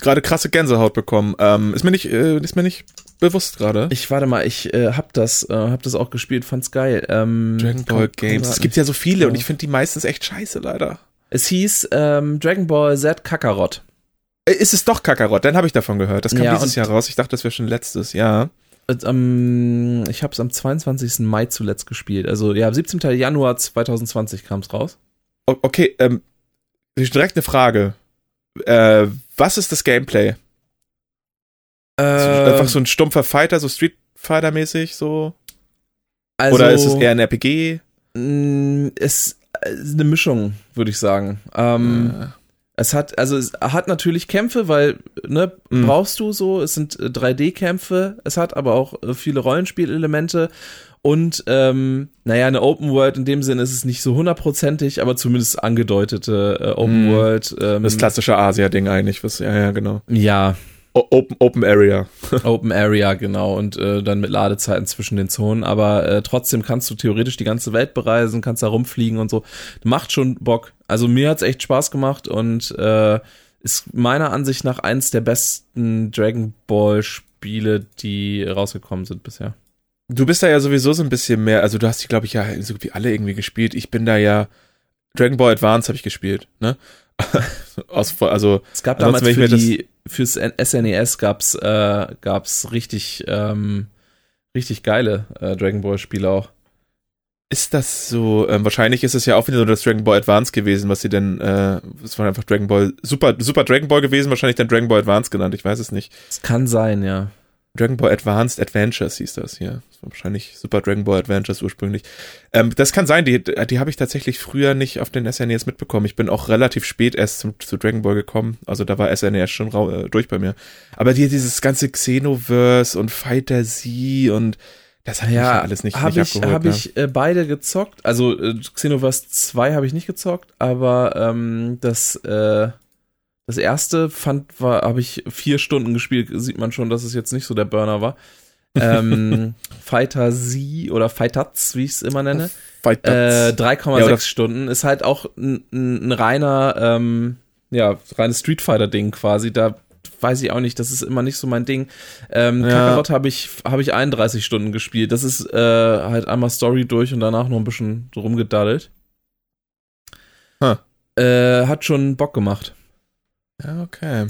gerade krasse Gänsehaut bekommen. Ähm, ist mir nicht, äh, ist mir nicht bewusst gerade. Ich warte mal, ich äh, hab das, äh, hab das auch gespielt, fand's geil. Ähm, Dragon Ball Games. Es gibt ja so viele ja. und ich finde die meistens echt scheiße leider. Es hieß ähm, Dragon Ball Z Kakarot. Äh, ist es doch Kakarot? Dann habe ich davon gehört. Das kam ja, dieses Jahr raus. Ich dachte, das wäre schon letztes. Ja. Ähm, ich habe es am 22. Mai zuletzt gespielt. Also ja, 17. Januar 2020 kam es raus. Okay, ähm, direkt eine Frage. Äh, was ist das Gameplay? Äh, einfach so ein stumpfer Fighter, so Street Fighter mäßig so? Also, Oder ist es eher ein RPG? Mm, es ist eine Mischung, würde ich sagen. Ähm, ja. Es hat, also es hat natürlich Kämpfe, weil, ne, mhm. brauchst du so, es sind 3D-Kämpfe, es hat aber auch äh, viele Rollenspielelemente und ähm, naja, eine Open World in dem Sinne ist es nicht so hundertprozentig, aber zumindest angedeutete äh, Open mm. World. Ähm, das klassische Asia-Ding eigentlich, was, ja, ja, genau. Ja. O Open, Open Area. Open Area, genau. Und äh, dann mit Ladezeiten zwischen den Zonen. Aber äh, trotzdem kannst du theoretisch die ganze Welt bereisen, kannst da rumfliegen und so. Macht schon Bock. Also mir hat's echt Spaß gemacht und äh, ist meiner Ansicht nach eins der besten Dragon Ball Spiele, die rausgekommen sind bisher. Du bist da ja sowieso so ein bisschen mehr, also du hast die, glaube ich, ja so wie alle irgendwie gespielt. Ich bin da ja, Dragon Ball Advance habe ich gespielt, ne? Aus, also, es gab damals für die, fürs SNES gab's, äh, gab's richtig, ähm, richtig geile äh, Dragon Ball Spiele auch. Ist das so? Ähm, wahrscheinlich ist es ja auch wieder nur das Dragon Ball Advance gewesen, was sie denn, äh, es war einfach Dragon Ball, Super, Super Dragon Ball gewesen, wahrscheinlich dann Dragon Ball Advance genannt, ich weiß es nicht. Es kann sein, ja. Dragon Ball Advanced Adventures hieß das hier. Das war wahrscheinlich Super Dragon Ball Adventures ursprünglich. Ähm, das kann sein, die, die habe ich tatsächlich früher nicht auf den SNES mitbekommen. Ich bin auch relativ spät erst zum, zu Dragon Ball gekommen. Also da war SNES schon äh, durch bei mir. Aber die, dieses ganze Xenoverse und Fighter Z und das hat ja, ja alles nicht, hab nicht ich, abgeholt. Habe ne? ich äh, beide gezockt. Also äh, Xenoverse 2 habe ich nicht gezockt, aber ähm, das äh, Das erste fand, war, habe ich vier Stunden gespielt, sieht man schon, dass es jetzt nicht so der Burner war. ähm, Fighter Z oder Fightaz, wie ich es immer nenne. Äh, 3,6 ja, Stunden ist halt auch ein, ein reiner, ähm, ja, reines Street Fighter Ding quasi. Da weiß ich auch nicht, das ist immer nicht so mein Ding. Ähm, ja. Kakarot habe ich, hab ich 31 Stunden gespielt. Das ist äh, halt einmal Story durch und danach noch ein bisschen rumgedaddelt. Huh. Äh, hat schon Bock gemacht. Ja, okay.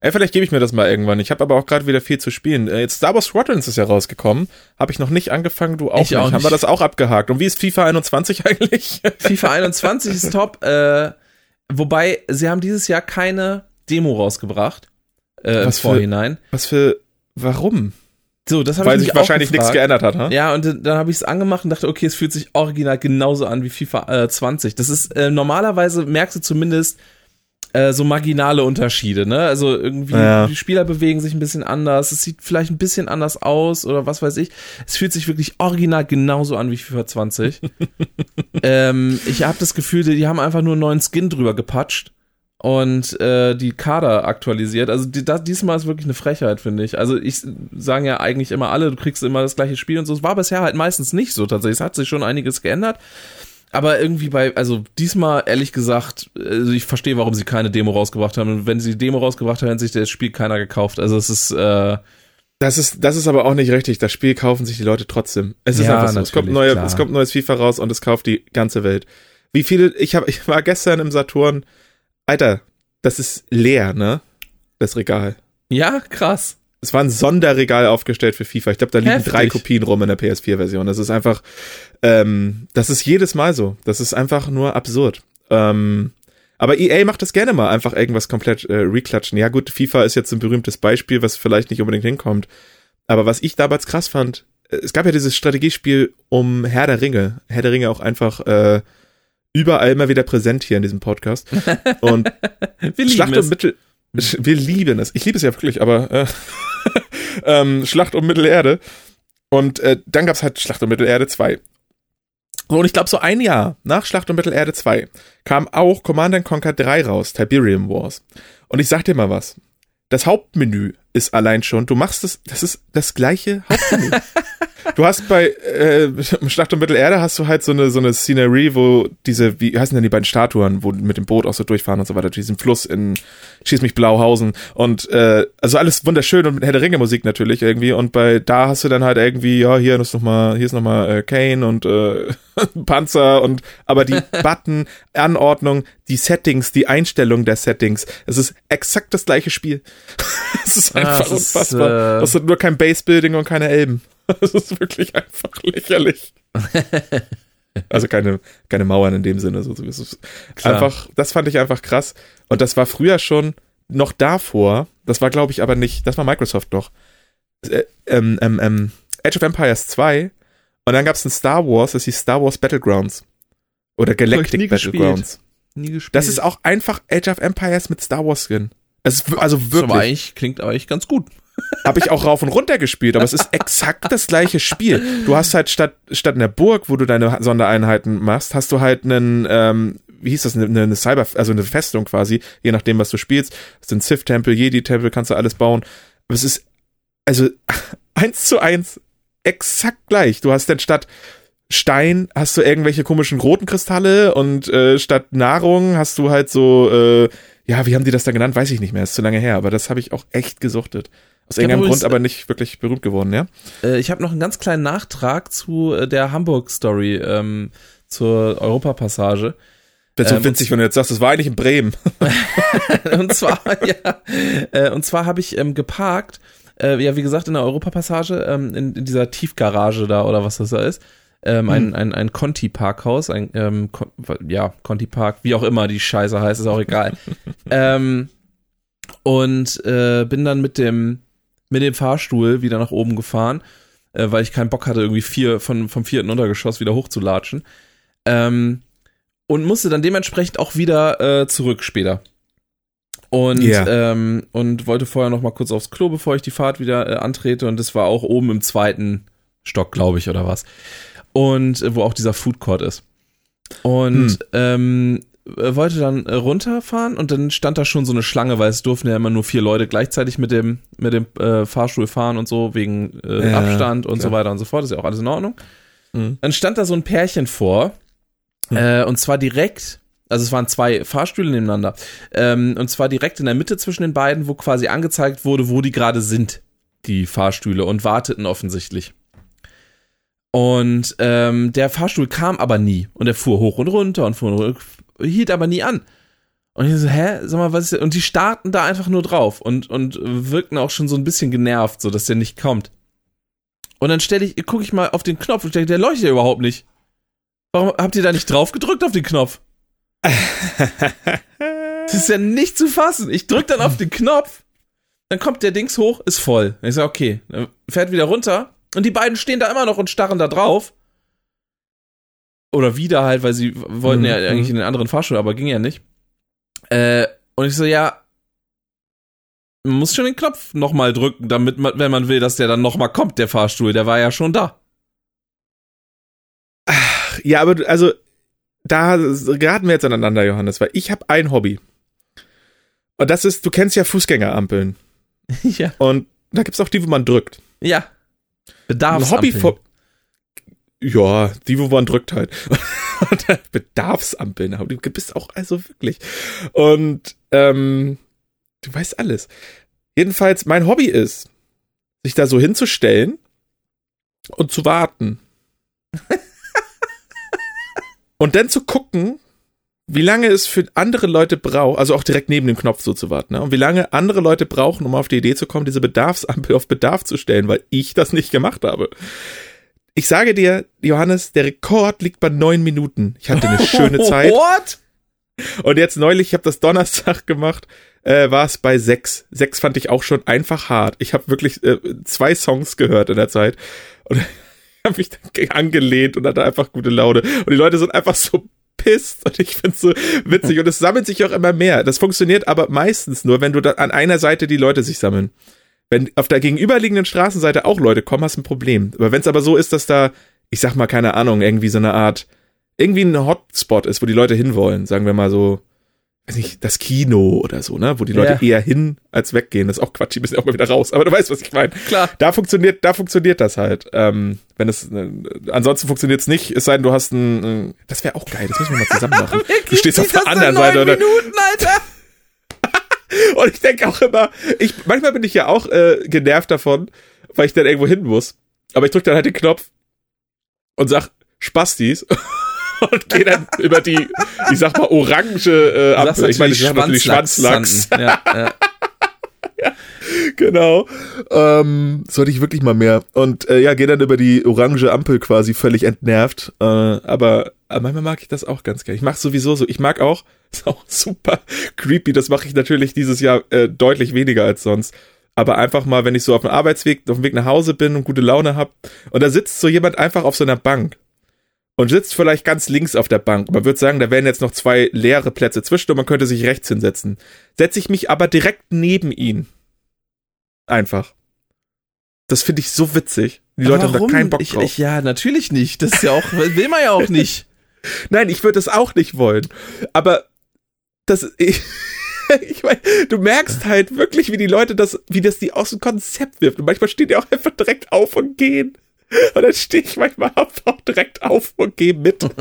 Ey, vielleicht gebe ich mir das mal irgendwann. Ich habe aber auch gerade wieder viel zu spielen. Äh, jetzt Star Wars Squadrons ist ja rausgekommen. Habe ich noch nicht angefangen, du auch ich nicht. Auch nicht. Haben wir das auch abgehakt? Und wie ist FIFA 21 eigentlich? FIFA 21 ist top. Äh, wobei, sie haben dieses Jahr keine Demo rausgebracht. Äh, was im Vorhinein. Für, was für, warum? So, das Weil sich wahrscheinlich nichts geändert hat, ha? Ja, und dann habe ich es angemacht und dachte, okay, es fühlt sich original genauso an wie FIFA äh, 20. Das ist, äh, normalerweise merkst du zumindest, äh, so marginale Unterschiede, ne? Also irgendwie, ja. die Spieler bewegen sich ein bisschen anders, es sieht vielleicht ein bisschen anders aus oder was weiß ich. Es fühlt sich wirklich original genauso an wie FIFA 20. ähm, ich habe das Gefühl, die haben einfach nur einen neuen Skin drüber gepatscht und äh, die Kader aktualisiert. Also die, das, diesmal ist wirklich eine Frechheit, finde ich. Also ich sagen ja eigentlich immer alle, du kriegst immer das gleiche Spiel und so. Es war bisher halt meistens nicht so tatsächlich. Es hat sich schon einiges geändert. Aber irgendwie bei, also diesmal ehrlich gesagt, also ich verstehe, warum sie keine Demo rausgebracht haben. Und wenn sie die Demo rausgebracht haben, hat sich das Spiel keiner gekauft. Also es ist, äh, das ist, das ist aber auch nicht richtig. Das Spiel kaufen sich die Leute trotzdem. Es ist ja, einfach so. Es kommt, neue, es kommt neues FIFA raus und es kauft die ganze Welt. Wie viele, ich habe, ich war gestern im Saturn, Alter, das ist leer, ne? Das Regal. Ja, krass es war ein Sonderregal aufgestellt für FIFA. Ich glaube, da liegen Heftig. drei Kopien rum in der PS4-Version. Das ist einfach, ähm, das ist jedes Mal so. Das ist einfach nur absurd. Ähm, aber EA macht das gerne mal, einfach irgendwas komplett äh, reklatschen. Ja gut, FIFA ist jetzt ein berühmtes Beispiel, was vielleicht nicht unbedingt hinkommt. Aber was ich damals krass fand, äh, es gab ja dieses Strategiespiel um Herr der Ringe. Herr der Ringe auch einfach äh, überall immer wieder präsent hier in diesem Podcast. Und Schlacht um Mittel wir lieben es. Ich liebe es ja wirklich, aber äh, ähm, Schlacht um Mittelerde. Und äh, dann gab es halt Schlacht um Mittelerde 2. So, und ich glaube, so ein Jahr nach Schlacht um Mittelerde 2 kam auch Command Conquer 3 raus, Tiberium Wars. Und ich sag dir mal was. Das Hauptmenü ist allein schon, du machst es, das ist das gleiche Hauptmenü. du hast bei äh, Schlacht um Mittelerde hast du halt so eine so eine Scenery, wo diese, wie heißen denn die beiden Statuen, wo mit dem Boot auch so durchfahren und so weiter, diesen Fluss in Schieß mich Blauhausen und äh, also alles wunderschön und mit Herr der Ringe Musik natürlich irgendwie und bei da hast du dann halt irgendwie, ja, hier ist noch mal, hier ist noch mal äh, Kane und äh, Panzer und aber die Button, Anordnung, die Settings, die Einstellung der Settings, es ist exakt das gleiche Spiel. es ist einfach ah, unfassbar. Ist, äh... Das nur kein Base-Building und keine Elben. Das ist wirklich einfach lächerlich. also keine, keine Mauern in dem Sinne. So, einfach, das fand ich einfach krass. Und das war früher schon noch davor, das war glaube ich aber nicht, das war Microsoft doch. Äh, ähm, ähm, ähm, Age of Empires 2 und dann gab es ein Star Wars, das hieß Star Wars Battlegrounds. Oder Galactic Battlegrounds. Nie gespielt. Das ist auch einfach Age of Empires mit Star Wars Skin. Es ist also wirklich. Aber eigentlich, klingt eigentlich ganz gut. Habe ich auch rauf und runter gespielt, aber es ist exakt das gleiche Spiel. Du hast halt statt, statt einer Burg, wo du deine Sondereinheiten machst, hast du halt einen, ähm, wie hieß das, eine, eine Cyber, also eine Festung quasi, je nachdem, was du spielst. Das sind Sith-Tempel, Jedi-Tempel, kannst du alles bauen. Aber es ist, also, eins zu eins, exakt gleich. Du hast dann statt Stein hast du irgendwelche komischen roten Kristalle und äh, statt Nahrung hast du halt so, äh, ja, wie haben die das da genannt? Weiß ich nicht mehr, ist zu lange her, aber das habe ich auch echt gesuchtet. Aus irgendeinem Grund aber nicht wirklich berühmt geworden, ja? Äh, ich habe noch einen ganz kleinen Nachtrag zu äh, der Hamburg-Story, ähm, zur Europapassage. Wäre so ähm, witzig, wenn du jetzt sagst, das war eigentlich in Bremen. und zwar, ja, äh, und zwar habe ich ähm, geparkt, äh, ja, wie gesagt, in der Europapassage, ähm, in, in dieser Tiefgarage da oder was das da ist ähm, ein, hm. ein, ein Conti-Parkhaus, ein, ähm, ja, Conti-Park, wie auch immer die Scheiße heißt, ist auch egal. ähm, und äh, bin dann mit dem, mit dem Fahrstuhl wieder nach oben gefahren, äh, weil ich keinen Bock hatte, irgendwie vier von, vom vierten Untergeschoss wieder hochzulatschen. Ähm, und musste dann dementsprechend auch wieder äh, zurück später. Und, yeah. ähm, und wollte vorher noch mal kurz aufs Klo, bevor ich die Fahrt wieder äh, antrete. Und das war auch oben im zweiten Stock, glaube ich, oder was und äh, wo auch dieser Food Court ist. Und hm. ähm, äh, wollte dann runterfahren und dann stand da schon so eine Schlange, weil es durften ja immer nur vier Leute gleichzeitig mit dem, mit dem äh, Fahrstuhl fahren und so, wegen äh, Ja, Abstand und klar. so weiter und so fort. ist ja auch alles in Ordnung. Mhm. Dann stand da so ein Pärchen vor, äh, und zwar direkt, also es waren zwei Fahrstühle nebeneinander, ähm, und zwar direkt in der Mitte zwischen den beiden, wo quasi angezeigt wurde, wo die gerade sind, die Fahrstühle, und warteten offensichtlich. Und ähm, der Fahrstuhl kam aber nie. Und er fuhr hoch und runter und fuhr und runter, hielt aber nie an. Und ich so, hä, sag mal, was ist denn? Und die starten da einfach nur drauf und, und wirkten auch schon so ein bisschen genervt, so dass der nicht kommt. Und dann stelle ich, gucke ich mal auf den Knopf und denke, der leuchtet ja überhaupt nicht. Warum habt ihr da nicht drauf gedrückt auf den Knopf? Das ist ja nicht zu fassen. Ich drück dann auf den Knopf, dann kommt der Dings hoch, ist voll. Ich sag, okay, dann fährt wieder runter und die beiden stehen da immer noch und starren da drauf. Oder wieder halt, weil sie wollten Mhm, ja eigentlich mhm. in den anderen Fahrstuhl, aber ging ja nicht. Äh, und ich so, ja, man muss schon den Knopf nochmal drücken, damit man, wenn man will, dass der dann nochmal kommt, der Fahrstuhl. Der war ja schon da. Ja, aber also da geraten wir jetzt aneinander, Johannes, weil ich habe ein Hobby. Und das ist, du kennst ja Fußgängerampeln. ja. Und da gibt's auch die, wo man drückt. Ja. Bedarfsampeln. Hobby. Ja, die, wo man drückt halt. Bedarfsampeln, aber du bist auch also wirklich. Und ähm, du weißt alles. Jedenfalls, mein Hobby ist, sich da so hinzustellen und zu warten. und dann zu gucken, wie lange es für andere Leute braucht, also auch direkt neben dem Knopf so zu warten, ne? und wie lange andere Leute brauchen, um auf die Idee zu kommen, diese Bedarfsampel auf Bedarf zu stellen, weil ich das nicht gemacht habe. Ich sage dir, Johannes, der Rekord liegt bei neun Minuten. Ich hatte eine schöne Zeit. What? Und jetzt neulich, ich habe das Donnerstag gemacht, äh, war es bei sechs. Sechs fand ich auch schon einfach hart. Ich habe wirklich äh, zwei Songs gehört in der Zeit und habe mich dann angelehnt und hatte einfach gute Laune. Und die Leute sind einfach so pisst und ich find's so witzig und es sammelt sich auch immer mehr. Das funktioniert aber meistens nur, wenn du an einer Seite die Leute sich sammeln. Wenn auf der gegenüberliegenden Straßenseite auch Leute kommen, hast du ein Problem. Aber wenn es aber so ist, dass da, ich sag mal, keine Ahnung, irgendwie so eine Art, irgendwie ein Hotspot ist, wo die Leute hinwollen, sagen wir mal so, weiß nicht, das Kino oder so, ne, wo die Leute Ja. eher hin als weggehen. Das ist auch Quatsch, die müssen ja auch mal wieder raus. Aber du weißt, was ich meine. Klar. Da funktioniert, da funktioniert das halt. Ähm, wenn es, äh, ansonsten funktioniert's nicht, es sei denn, du hast ein, äh, das wäre auch geil, das müssen wir mal zusammen machen. Du stehst auf der anderen Seite oder, Minuten, Alter. und ich denke auch immer, ich, manchmal bin ich ja auch äh, genervt davon, weil ich dann irgendwo hin muss. Aber ich drücke dann halt den Knopf und sag Spastis und gehe dann über die, ich sag mal, orange äh, Ampel. Ich meine, ich sag natürlich Schwanzlachs. Ja, ja. genau. Ähm, sollte ich wirklich mal mehr. Und äh, ja, gehe dann über die orange Ampel quasi völlig entnervt. Äh, aber, aber manchmal mag ich das auch ganz gerne. Ich mache sowieso so. Ich mag auch, ist auch super creepy. Das mache ich natürlich dieses Jahr äh, deutlich weniger als sonst. Aber einfach mal, wenn ich so auf dem Arbeitsweg, auf dem Weg nach Hause bin und gute Laune hab und da sitzt so jemand einfach auf so einer Bank und sitzt vielleicht ganz links auf der Bank. Man würde sagen, da wären jetzt noch zwei leere Plätze zwischen und man könnte sich rechts hinsetzen. Setze ich mich aber direkt neben ihn. Einfach. Das finde ich so witzig. Die Leute haben da Warum? keinen Bock ich, drauf. Ich, ja, natürlich nicht. Das ist ja auch, will man ja auch nicht. Nein, ich würde es auch nicht wollen. Aber das, ich, ich meine, du merkst halt wirklich, wie die Leute das, wie das die aus dem Konzept wirft. Und manchmal stehen die auch einfach direkt auf und gehen. Und dann stehe ich manchmal einfach direkt auf und gehe mit.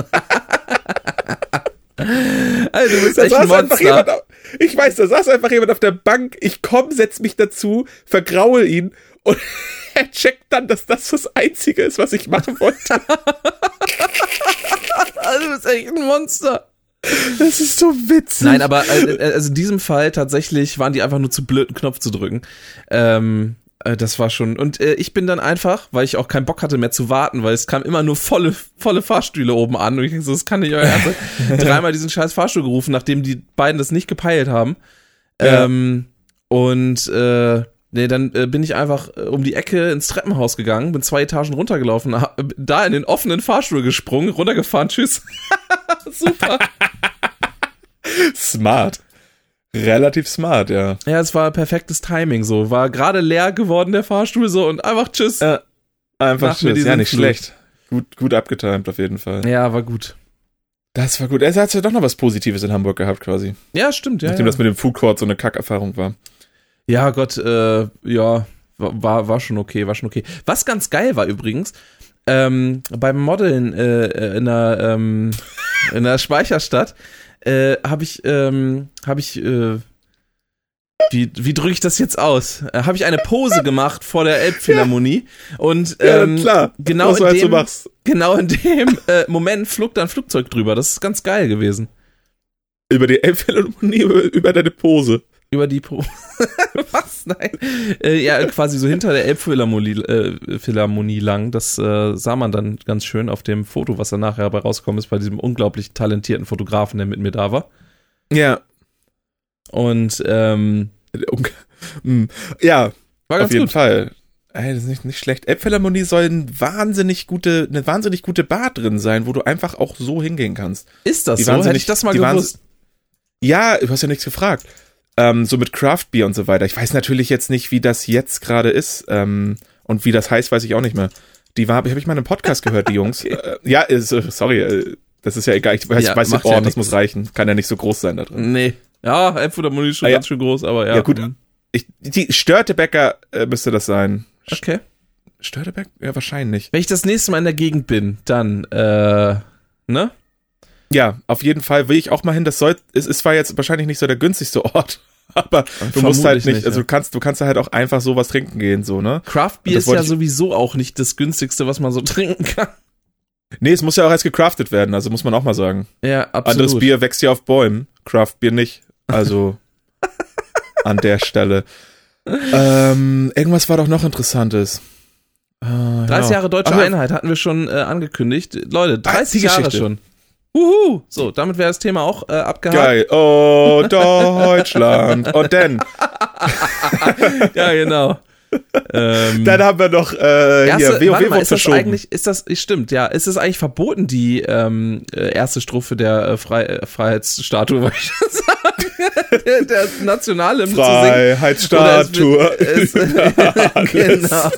Also, du bist Da echt ein saß einfach jemand, auf, ich weiß, da saß einfach jemand auf der Bank. Ich komm, setz mich dazu, vergraue ihn und er checkt dann, dass das das Einzige ist, was ich machen wollte. Also, du bist echt ein Monster. Das ist so witzig. Nein, aber äh, äh, also in diesem Fall tatsächlich waren die einfach nur zu blöd, einen Knopf zu drücken. Ähm, äh, das war schon. Und äh, ich bin dann einfach, weil ich auch keinen Bock hatte mehr zu warten, weil es kam immer nur volle, volle Fahrstühle oben an. Und ich denke so, das kann nicht euer Ernst sein. Dreimal diesen scheiß Fahrstuhl gerufen, nachdem die beiden das nicht gepeilt haben. Ja. Ähm, und äh, nee, dann äh, bin ich einfach äh, um die Ecke ins Treppenhaus gegangen, bin zwei Etagen runtergelaufen, da in den offenen Fahrstuhl gesprungen, runtergefahren, tschüss. Super. smart. Relativ smart, ja. Ja, es war perfektes Timing so. War gerade leer geworden der Fahrstuhl so und einfach tschüss. Ja, Einfach Nach tschüss. Ja, nicht Flug. schlecht. Gut, gut abgetimt auf jeden Fall. Ja, war gut. Das war gut. Er hat ja doch noch was Positives in Hamburg gehabt, quasi. Ja, stimmt, ja. Nachdem ja. das mit dem Food Court so eine Kackerfahrung war. Ja, Gott, äh, ja, war, war schon okay, war schon okay. Was ganz geil war übrigens, ähm, beim Modeln äh, in einer, ähm, in einer Speicherstadt äh, habe ich, ähm, habe ich, äh, wie, wie drücke ich das jetzt aus? Äh, habe ich eine Pose gemacht vor der Elbphilharmonie und ähm, genau was du in halt so dem, machst. genau in dem äh, Moment flog da ein Flugzeug drüber. Das ist ganz geil gewesen. Über die Elbphilharmonie, über, über deine Pose. Über die Pro. Was? Nein. Äh, ja, quasi so hinter der Elbphilharmonie äh, Philharmonie lang. Das äh, sah man dann ganz schön auf dem Foto, was dann nachher dabei rausgekommen ist, bei diesem unglaublich talentierten Fotografen, der mit mir da war. Ja. Und ähm, Hm. Ja, war ganz auf jeden gut. Fall. Ey, das ist nicht, nicht schlecht. Elbphilharmonie soll ein wahnsinnig gute, eine wahnsinnig gute Bar drin sein, wo du einfach auch so hingehen kannst. Ist das Die so? Hätte ich das mal gewusst. Ja, du hast ja nichts gefragt. Ähm, so mit Craft Beer und so weiter. Ich weiß natürlich jetzt nicht, wie das jetzt gerade ist. Ähm, und wie das heißt, weiß ich auch nicht mehr. Die war, habe ich mal in einem Podcast gehört, die Jungs. Okay. Äh, ja, äh, sorry, äh, das ist ja egal. Ich weiß, Ja, weiß den ja Ort, das nichts. muss reichen. Kann ja nicht so groß sein da drin. Nee. Ja, Elbphilharmonie ist schon Ah, ja. ganz schön groß, aber ja. Ja, gut. Ich, die Störtebecker äh, müsste das sein. Okay. Störtebeck? Ja, wahrscheinlich. Wenn ich das nächste Mal in der Gegend bin, dann, äh, ne? Ja, auf jeden Fall will ich auch mal hin. Das soll, es ist zwar jetzt wahrscheinlich nicht so der günstigste Ort, aber du musst halt nicht, nicht, also du kannst, du kannst halt auch einfach sowas trinken gehen, so, ne? Craft Beer ist ja sowieso auch nicht das günstigste, was man so trinken kann. Nee, es muss ja auch erst gecraftet werden, also muss man auch mal sagen. Ja, absolut. Anderes Bier wächst ja auf Bäumen, Craft Bier nicht. Also an der Stelle. Ähm, irgendwas war doch noch Interessantes. Äh, 30 genau. Jahre deutsche Ach, Einheit hatten wir schon äh, angekündigt. Leute, Ah, 30 die Jahre schon. Wuhu! So, damit wäre das Thema auch äh, abgehakt. Geil. Oh, Deutschland. Und dann, Ja, genau. ähm, dann haben wir noch äh, erste, hier, WoW mal, ist das eigentlich, ist das, stimmt, ja, ist es eigentlich verboten, die ähm, äh, erste Strophe der äh, Frei, äh, Freiheitsstatue, wollte ich sagen, der, der Nationalhymne zu singen? Freiheitsstatue. Es- genau.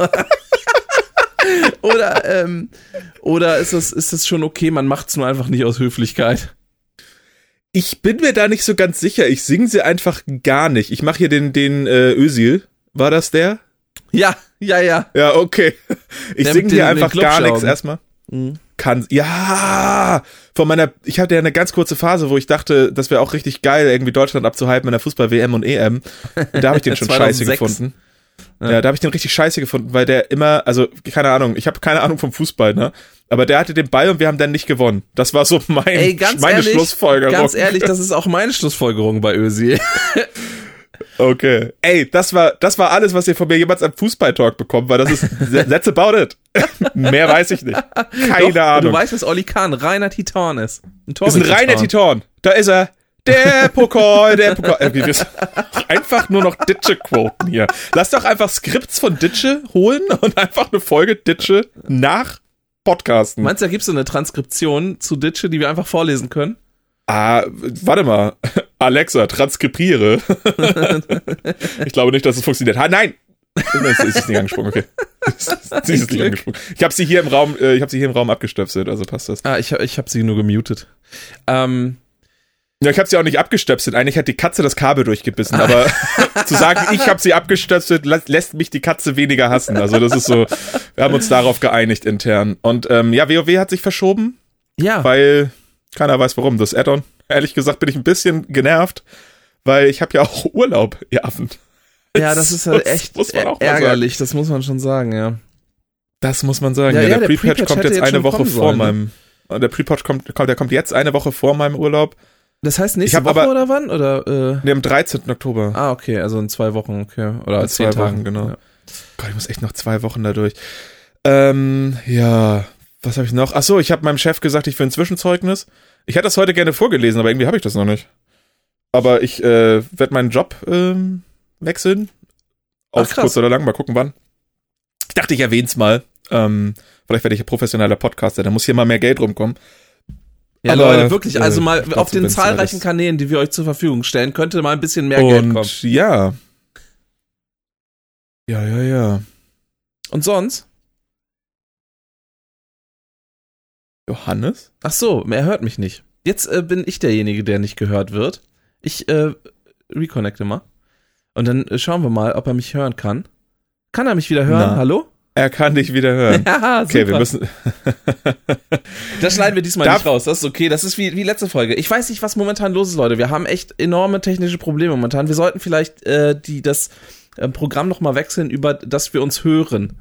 Oder, ähm, oder ist das, ist das schon okay, man macht es nur einfach nicht aus Höflichkeit? Ich bin mir da nicht so ganz sicher. Ich singe sie einfach gar nicht. Ich mache hier den, den äh, Özil. War das der? Ja, ja, ja. Ja, okay. Ich singe hier einfach gar nichts erstmal. Mhm. Kann, ja, von meiner, ich hatte ja eine ganz kurze Phase, wo ich dachte, das wäre auch richtig geil, irgendwie Deutschland abzuhypen in der Fußball-WM und EM. Und da habe ich den schon scheiße 2006. gefunden. Ja. Da habe ich den richtig scheiße gefunden, weil der immer, also keine Ahnung, ich habe keine Ahnung vom Fußball, ne? Aber der hatte den Ball und wir haben dann nicht gewonnen. Das war so mein, Ey, ganz meine ehrlich, Schlussfolgerung. Ganz ehrlich, das ist auch meine Schlussfolgerung bei Özil. Okay. Ey, das war, das war alles, was ihr von mir jemals an Fußball-Talk bekommen, weil das ist, that's about it. Mehr weiß ich nicht. Keine Doch, Ahnung. Du weißt, dass Olli Kahn reiner Titan ist. Ein ist ein reiner Titan. Da ist er. Der Pokal, der Pokal. Äh, wir müssen einfach nur noch Ditsche quoten hier. Lass doch einfach Skripts von Ditsche holen und einfach eine Folge Ditsche nach Podcasten. Meinst du, da gibt es eine Transkription zu Ditsche, die wir einfach vorlesen können? Ah, warte mal. Alexa, transkribiere. ich glaube nicht, dass es funktioniert. Ha, nein! Es ist nicht angesprungen, okay. Sie ist nicht angesprungen. Ich habe sie hier im Raum, äh, ich habe sie hier im Raum abgestöpselt, also passt das. Ah, ich, ich habe sie nur gemutet. Ähm, Ja, ich habe sie auch nicht abgestöpselt. Eigentlich hat die Katze das Kabel durchgebissen, aber zu sagen, ich habe sie abgestöpselt, lä- lässt mich die Katze weniger hassen. Also das ist so, wir haben uns darauf geeinigt intern. Und ähm, ja, WoW hat sich verschoben, ja, weil keiner weiß warum. Das Add-on, ehrlich gesagt, bin ich ein bisschen genervt, weil ich habe ja auch Urlaub, ihr Affen. ja, das ist halt Das echt ärgerlich, das muss man schon sagen, ja. Das muss man sagen. Ja, Ja, ja, der, der Pre-Patch kommt jetzt jetzt eine Woche vor sollen, ne? meinem. Der Pre-Patch kommt, kommt, der kommt jetzt eine Woche vor meinem Urlaub. Das heißt nächste Woche aber- oder wann? Oder, äh, Ne, am 13. Oktober. ah, okay, also in zwei Wochen, okay. Oder In zwei Wochen, Tagen, genau. Ja. Gott, ich muss echt noch zwei Wochen da durch. Ähm, ja, was habe ich noch? Ach so, ich habe meinem Chef gesagt, ich will ein Zwischenzeugnis. Ich hätte das heute gerne vorgelesen, aber irgendwie habe ich das noch nicht. Aber ich äh, werde meinen Job ähm, wechseln. Auf Ach, kurz oder lang, mal gucken wann. Ich dachte, ich erwähn's mal. Ähm, vielleicht werde ich ja professioneller Podcaster, da muss hier mal mehr Geld rumkommen. Ja, Aber, Leute, wirklich, also mal auf den zahlreichen alles. Kanälen, die wir euch zur Verfügung stellen, könnte mal ein bisschen mehr Geld kommen. Und ja. Ja, ja, ja. Und sonst? Johannes? Ach so, er hört mich nicht. Jetzt äh, bin ich derjenige, der nicht gehört wird. Ich äh, reconnecte mal. Und dann äh, schauen wir mal, ob er mich hören kann. Kann er mich wieder hören? Na. Hallo? Er kann dich wieder hören. Ja, Okay, wir super. müssen. Das schneiden wir diesmal Darf- nicht raus. Das ist okay. Das ist wie, wie letzte Folge. Ich weiß nicht, was momentan los ist, Leute. Wir haben echt enorme technische Probleme momentan. Wir sollten vielleicht äh, die, das äh, Programm nochmal wechseln, über das wir uns hören.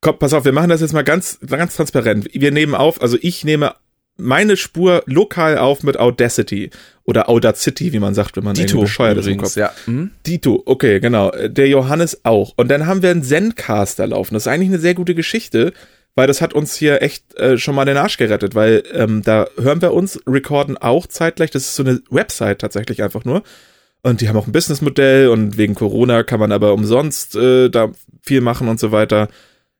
Komm, pass auf, wir machen das jetzt mal ganz, ganz transparent. Wir nehmen auf, also ich nehme meine Spur lokal auf mit Audacity oder Audacity, wie man sagt, wenn man irgendwie bescheuert ist im Kopf. ja. Mhm. Dito, okay, genau. Der Johannes auch. Und dann haben wir einen Zencaster laufen. Das ist eigentlich eine sehr gute Geschichte, weil das hat uns hier echt äh, schon mal den Arsch gerettet, weil ähm, da hören wir uns recorden auch zeitgleich. Das ist so eine Website tatsächlich einfach nur. Und die haben auch ein Businessmodell und wegen Corona kann man aber umsonst äh, da viel machen und so weiter.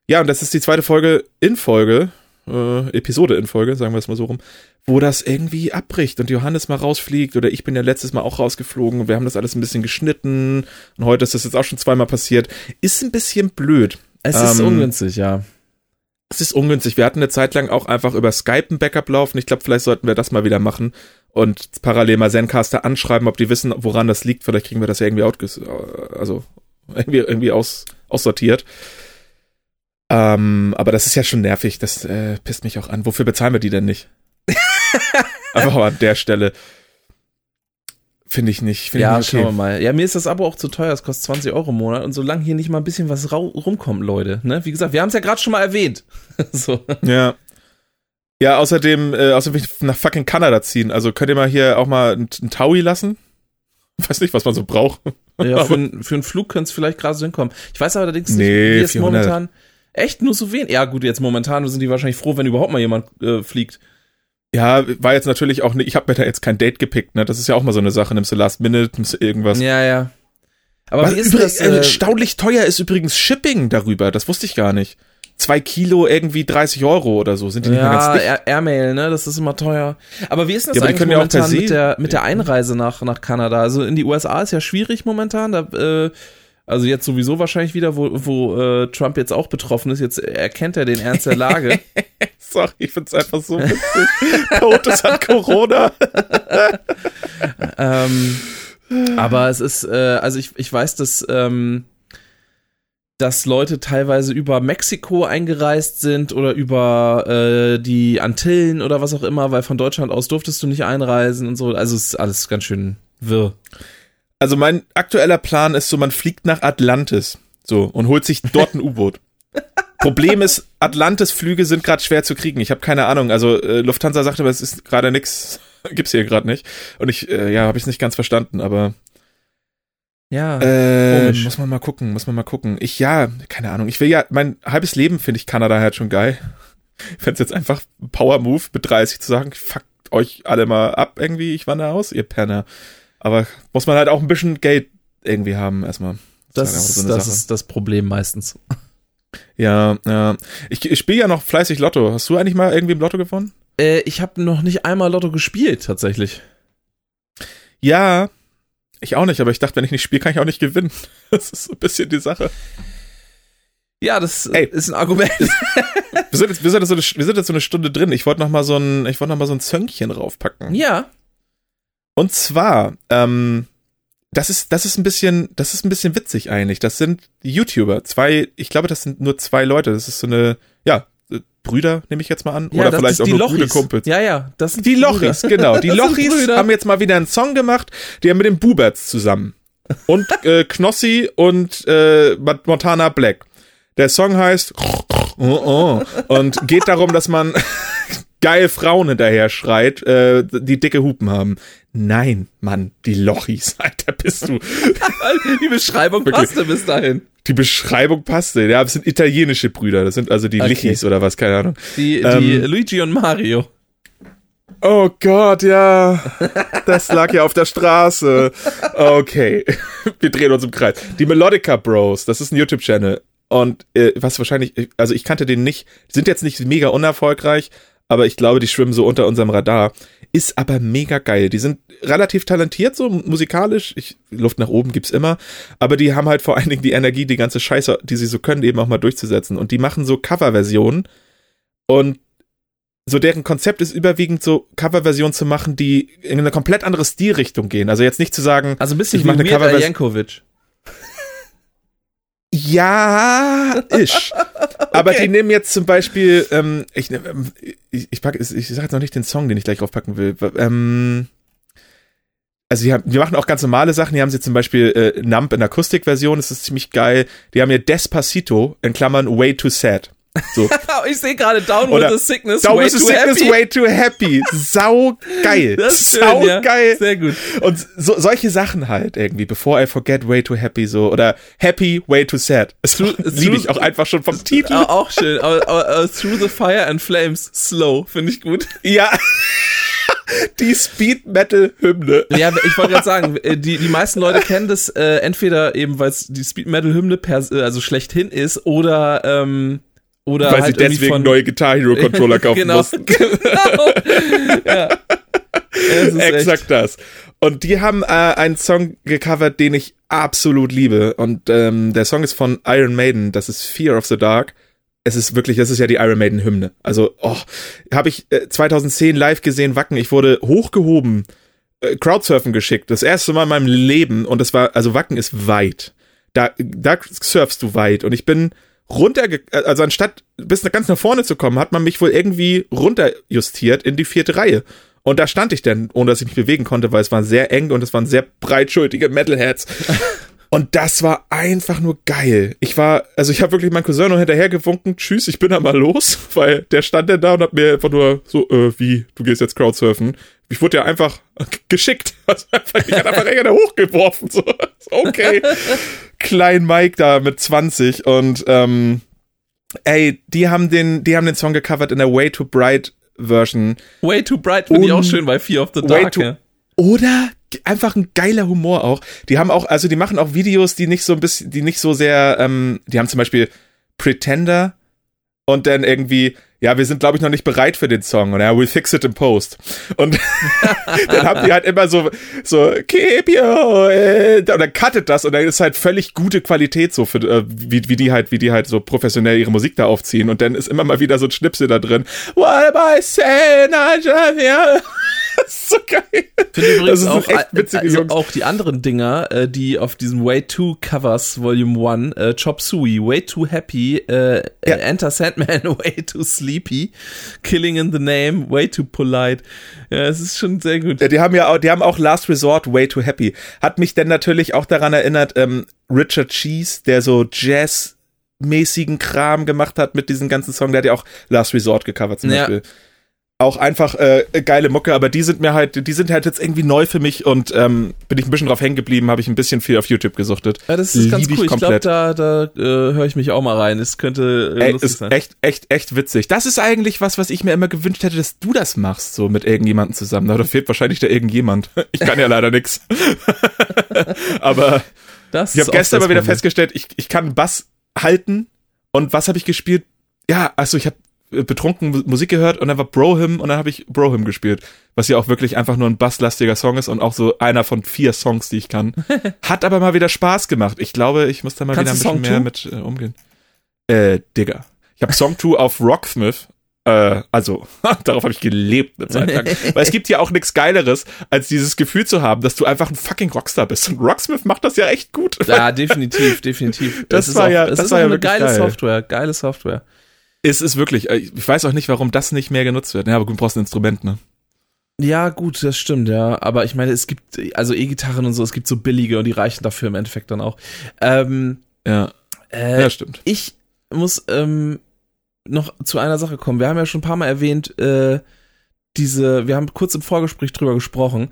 Ja, und das ist die zweite Folge in Folge, äh, Episode in Folge, sagen wir es mal so rum, wo das irgendwie abbricht und Johannes mal rausfliegt oder ich bin ja letztes Mal auch rausgeflogen und wir haben das alles ein bisschen geschnitten und heute ist das jetzt auch schon zweimal passiert. Ist ein bisschen blöd. Es ist Ähm, ungünstig, ja. Es ist ungünstig. Wir hatten eine Zeit lang auch einfach über Skype ein Backup laufen. Ich glaube, vielleicht sollten wir das mal wieder machen und parallel mal Zencaster anschreiben, ob die wissen, woran das liegt. Vielleicht kriegen wir das ja irgendwie outges also irgendwie, irgendwie aus, aussortiert. Ähm, aber das ist ja schon nervig. Das äh, pisst mich auch an. Wofür bezahlen wir die denn nicht? Einfach an der Stelle. Finde ich nicht. Finde Ja, ich nicht schauen wir okay. mal. Ja, mir ist das Abo auch zu teuer. Es kostet 20 Euro im Monat. Und solange hier nicht mal ein bisschen was rumkommt, Leute, ne? Wie gesagt, wir haben es ja gerade schon mal erwähnt. so. Ja. Ja, außerdem, äh, außerdem will ich nach fucking Kanada ziehen. Also könnt ihr mal hier auch mal einen, einen Taui lassen? Weiß nicht, was man so braucht. Ja, für, für einen Flug könnte es vielleicht gerade so hinkommen. Ich weiß allerdings nicht, Nee, wie es 400. momentan. Echt nur so wenig? Ja, gut, jetzt momentan sind die wahrscheinlich froh, wenn überhaupt mal jemand äh, fliegt. Ja, war jetzt natürlich auch nicht, ich habe mir da jetzt kein Date gepickt, ne? Das ist ja auch mal so eine Sache, nimmst du Last Minute, nimmst du irgendwas. Ja, ja. Aber Was wie ist übrigens, das? äh, Äh, erstaunlich teuer ist übrigens Shipping darüber, das wusste ich gar nicht. Zwei Kilo irgendwie 30 Euro oder so, sind die nicht mehr ja, ganz dick? Air- Airmail, ne? Das ist immer teuer. Aber wie ist das Ja, eigentlich ja momentan se- mit der, mit der Einreise nach, nach Kanada? Also in die USA ist ja schwierig momentan. Da, äh, also jetzt sowieso wahrscheinlich wieder, wo, wo äh, Trump jetzt auch betroffen ist. Jetzt erkennt er den Ernst der Lage. Sorry, ich find's einfach so witzig. Totes hat Corona. ähm, aber es ist, äh, also ich, ich weiß, dass, ähm, dass Leute teilweise über Mexiko eingereist sind oder über äh, die Antillen oder was auch immer, weil von Deutschland aus durftest du nicht einreisen und so. Also es ist alles ganz schön wirr. Also mein aktueller Plan ist so, man fliegt nach Atlantis so und holt sich dort ein U-Boot. Problem ist, Atlantis-Flüge sind gerade schwer zu kriegen. Ich habe keine Ahnung. Also äh, Lufthansa sagte, aber es ist gerade nix, gibt's hier gerade nicht. Und ich, äh, ja, habe ich nicht ganz verstanden. Aber Ja. äh, komisch. muss man mal gucken, muss man mal gucken. Ich ja, keine Ahnung. Ich will ja, mein halbes Leben finde ich Kanada halt schon geil. Ich fände jetzt einfach ein Power Move mit 30 zu sagen, fuckt euch alle mal ab irgendwie, ich wandere aus, ihr Penner. Aber muss man halt auch ein bisschen Geld irgendwie haben erstmal. das halt auch ist, so das ist das Problem meistens. Ja, ja. Ich, ich spiele ja noch fleißig Lotto. Hast du eigentlich mal irgendwie im Lotto gewonnen? Äh, ich habe noch nicht einmal Lotto gespielt, tatsächlich. Ja. Ich auch nicht, aber ich dachte, wenn ich nicht spiele, kann ich auch nicht gewinnen. Das ist so ein bisschen die Sache. Ja, das Ey. ist ein Argument. Wir sind jetzt, wir sind jetzt, so, eine, wir sind jetzt so eine Stunde drin. Ich wollte noch mal so ein, ich wollte noch mal so ein Zönkchen raufpacken. ja. Und zwar, ähm, das ist, das ist ein bisschen, das ist ein bisschen witzig eigentlich. Das sind YouTuber. Zwei, ich glaube, das sind nur zwei Leute. Das ist so eine, ja, Brüder, nehme ich jetzt mal an. ja Oder vielleicht auch die nur Lochis. gute Kumpels. Ja, ja, das sind Die Brüder. Lochis, genau. Die Das Lochis Brüder. haben jetzt mal wieder einen Song gemacht, die haben mit den Buberts zusammen. Und äh, Knossi und äh, Montana Black. Der Song heißt und geht darum, dass man geil Frauen hinterher schreit, äh, die dicke Hupen haben. Nein, Mann, die Lochis, Alter, bist du. Die Beschreibung passte bis dahin. Die Beschreibung passte. Ja, das sind italienische Brüder. Das sind also die Okay. Lichis oder was, keine Ahnung. Die, die Ähm, Luigi und Mario. Oh Gott, ja. Das lag ja auf der Straße. Okay. Wir drehen uns im Kreis. Die Melodica Bros, das ist ein YouTube-Channel. Und äh, was wahrscheinlich, also ich kannte den nicht, sind jetzt nicht mega unerfolgreich, aber ich glaube, die schwimmen so unter unserem Radar. Ist aber mega geil. Die sind relativ talentiert, so musikalisch. Ich, Luft nach oben gibt's immer. Aber die haben halt vor allen Dingen die Energie, die ganze Scheiße, die sie so können, eben auch mal durchzusetzen. Und die machen so Coverversionen und so deren Konzept ist überwiegend so Coverversionen zu machen, die in eine komplett andere Stilrichtung gehen. Also jetzt nicht zu sagen, Also ein bisschen ich mache eine Coverversion. Ja, ish. Aber Okay. die nehmen jetzt zum Beispiel, ähm, ich, ähm, ich, ich pack, ich sag jetzt noch nicht den Song, den ich gleich draufpacken will. Ähm, also die, haben, die machen auch ganz normale Sachen. Die haben sie zum Beispiel äh, Nump in Akustikversion, das ist ziemlich geil. Die haben hier Despacito in Klammern Way Too Sad. So. ich sehe gerade Down Oder with the Sickness, Down with the sickness, happy. way too happy. Sau geil. Das ist schön, Sau ja. geil. Sehr gut. Und so, solche Sachen halt irgendwie. Before I forget, way too happy so. Oder happy, way too sad. Das liebe ich auch einfach schon vom Titel. Auch schön. Aber, aber, aber Through the Fire and Flames, slow, finde ich gut. Ja. Die Speed Metal Hymne. Ja, ich wollte gerade sagen, äh, die, die meisten Leute kennen das äh, entweder eben, weil es die Speed Metal Hymne per, also schlechthin ist, oder ähm, oder Weil halt sie deswegen von, neue Guitar Hero Controller kaufen genau, mussten. genau. ja. Exakt echt- das. Und die haben äh, einen Song gecovert, den ich absolut liebe. Und ähm, der Song ist von Iron Maiden. Das ist Fear of the Dark. Es ist wirklich, das ist ja die Iron Maiden Hymne. Also, oh, habe ich äh, 2010 live gesehen, Wacken. Ich wurde hochgehoben, äh, Crowdsurfen geschickt. Das erste Mal in meinem Leben. Und es war, also Wacken ist weit. Da, da surfst du weit. Und ich bin runterge, also anstatt bis ganz nach vorne zu kommen, hat man mich wohl irgendwie runterjustiert in die vierte Reihe. Und da stand ich dann, ohne dass ich mich bewegen konnte, weil es war sehr eng und es waren sehr breitschultige Metalheads. Und das war einfach nur geil. Ich war, also ich habe wirklich meinen Cousin noch hinterher gewunken, tschüss, ich bin da mal los, weil der stand dann da und hat mir einfach nur so, äh, wie, du gehst jetzt Crowdsurfen. Ich wurde ja einfach geschickt. Also einfach, ich hat einfach irgendeiner hochgeworfen. So, okay. Klein Mike da mit 20 und ähm, ey, die haben den, die haben den Song gecovert in der Way Too Bright Version. Way Too Bright finde ich auch schön bei Fear of the Way Dark. too- ja. Oder einfach ein geiler Humor auch. Die haben auch, also die machen auch Videos, die nicht so ein bisschen, die nicht so sehr, ähm, die haben zum Beispiel Pretender und dann irgendwie, ja, wir sind glaube ich noch nicht bereit für den Song und ja, we'll fix it in post. Und dann haben die halt immer so, so, keep head. und dann cuttet das und dann ist halt völlig gute Qualität so für, äh, wie, wie die halt, wie die halt so professionell ihre Musik da aufziehen und dann ist immer mal wieder so ein Schnipsel da drin. What am I saying? I just, yeah. Das ist so geil. finde übrigens Das auch, also auch die anderen Dinger, äh, die auf diesem Way Too Covers Volume 1, äh, Chop Suey, Way Too Happy, äh, Ja. äh, Enter Sandman, Way Too Sleepy, Killing in the Name, Way Too Polite. Ja, es ist schon sehr gut. Ja, die haben ja auch, die haben auch Last Resort Way Too Happy. Hat mich denn natürlich auch daran erinnert, ähm, Richard Cheese, der so Jazz-mäßigen Kram gemacht hat mit diesem ganzen Song, der hat ja auch Last Resort gecovert zum Ja. Beispiel. Auch einfach äh, geile Mucke, aber die sind mir halt, die sind halt jetzt irgendwie neu für mich und ähm, bin ich ein bisschen drauf hängen geblieben, habe ich ein bisschen viel auf YouTube gesuchtet. Ja, das ist ganz Lieb ich cool. Ich glaube, komplett. da, da äh, höre ich mich auch mal rein. Es könnte äh, lustig ist sein. echt, echt, echt witzig. Das ist eigentlich was, was ich mir immer gewünscht hätte, dass du das machst, so mit irgendjemandem zusammen. Da fehlt wahrscheinlich da irgendjemand. Ich kann ja leider nix. Aber Das ich habe gestern mal wieder Problem. festgestellt, ich, ich kann Bass halten. Und was habe ich gespielt? Ja, also ich habe betrunken Mu- Musik gehört und dann war Brohim und dann habe ich Brohim gespielt, was ja auch wirklich einfach nur ein basslastiger Song ist und auch so einer von vier Songs, die ich kann. Hat aber mal wieder Spaß gemacht. Ich glaube, ich muss da mal Kannst wieder ein bisschen Song mehr mit äh, umgehen. Äh, Digga. Ich habe Song 2 auf Rocksmith. Äh, also, darauf habe ich gelebt eine Zeit lang. Weil es gibt ja auch nichts Geileres, als dieses Gefühl zu haben, dass du einfach ein fucking Rockstar bist. Und Rocksmith macht das ja echt gut. Ja, definitiv, definitiv. Das ist war auch, ja- das ist war ja eine geile geil. Software, geile Software. Es ist wirklich, äh, ich weiß auch nicht, warum das nicht mehr genutzt wird. Ja, aber gut, du brauchst ein Instrument, ne? Ja, gut, das stimmt, ja. Aber ich meine, es gibt, also E-Gitarren und so, es gibt so billige und die reichen dafür im Endeffekt dann auch. Ähm, Ja, äh, ja, stimmt. ich muss ähm, noch zu einer Sache kommen. Wir haben ja schon ein paar Mal erwähnt, äh, diese, wir haben kurz im Vorgespräch drüber gesprochen.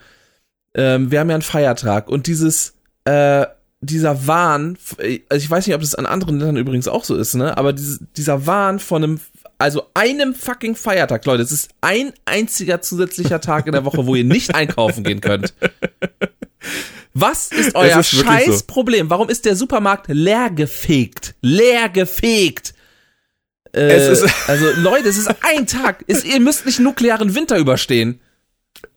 Ähm, wir haben ja einen Feiertag und dieses, äh, dieser Wahn, also ich weiß nicht, ob das an anderen Ländern übrigens auch so ist, ne? Aber dieses, dieser Wahn von einem, also einem fucking Feiertag, Leute, es ist ein einziger zusätzlicher Tag in der Woche, wo ihr nicht einkaufen gehen könnt. Was ist euer ist wirklich scheiß so. Problem? Warum ist der Supermarkt leer gefegt? Leer gefegt! Äh, Es ist- also Leute, es ist ein Tag. Es, ihr müsst nicht nuklearen Winter überstehen.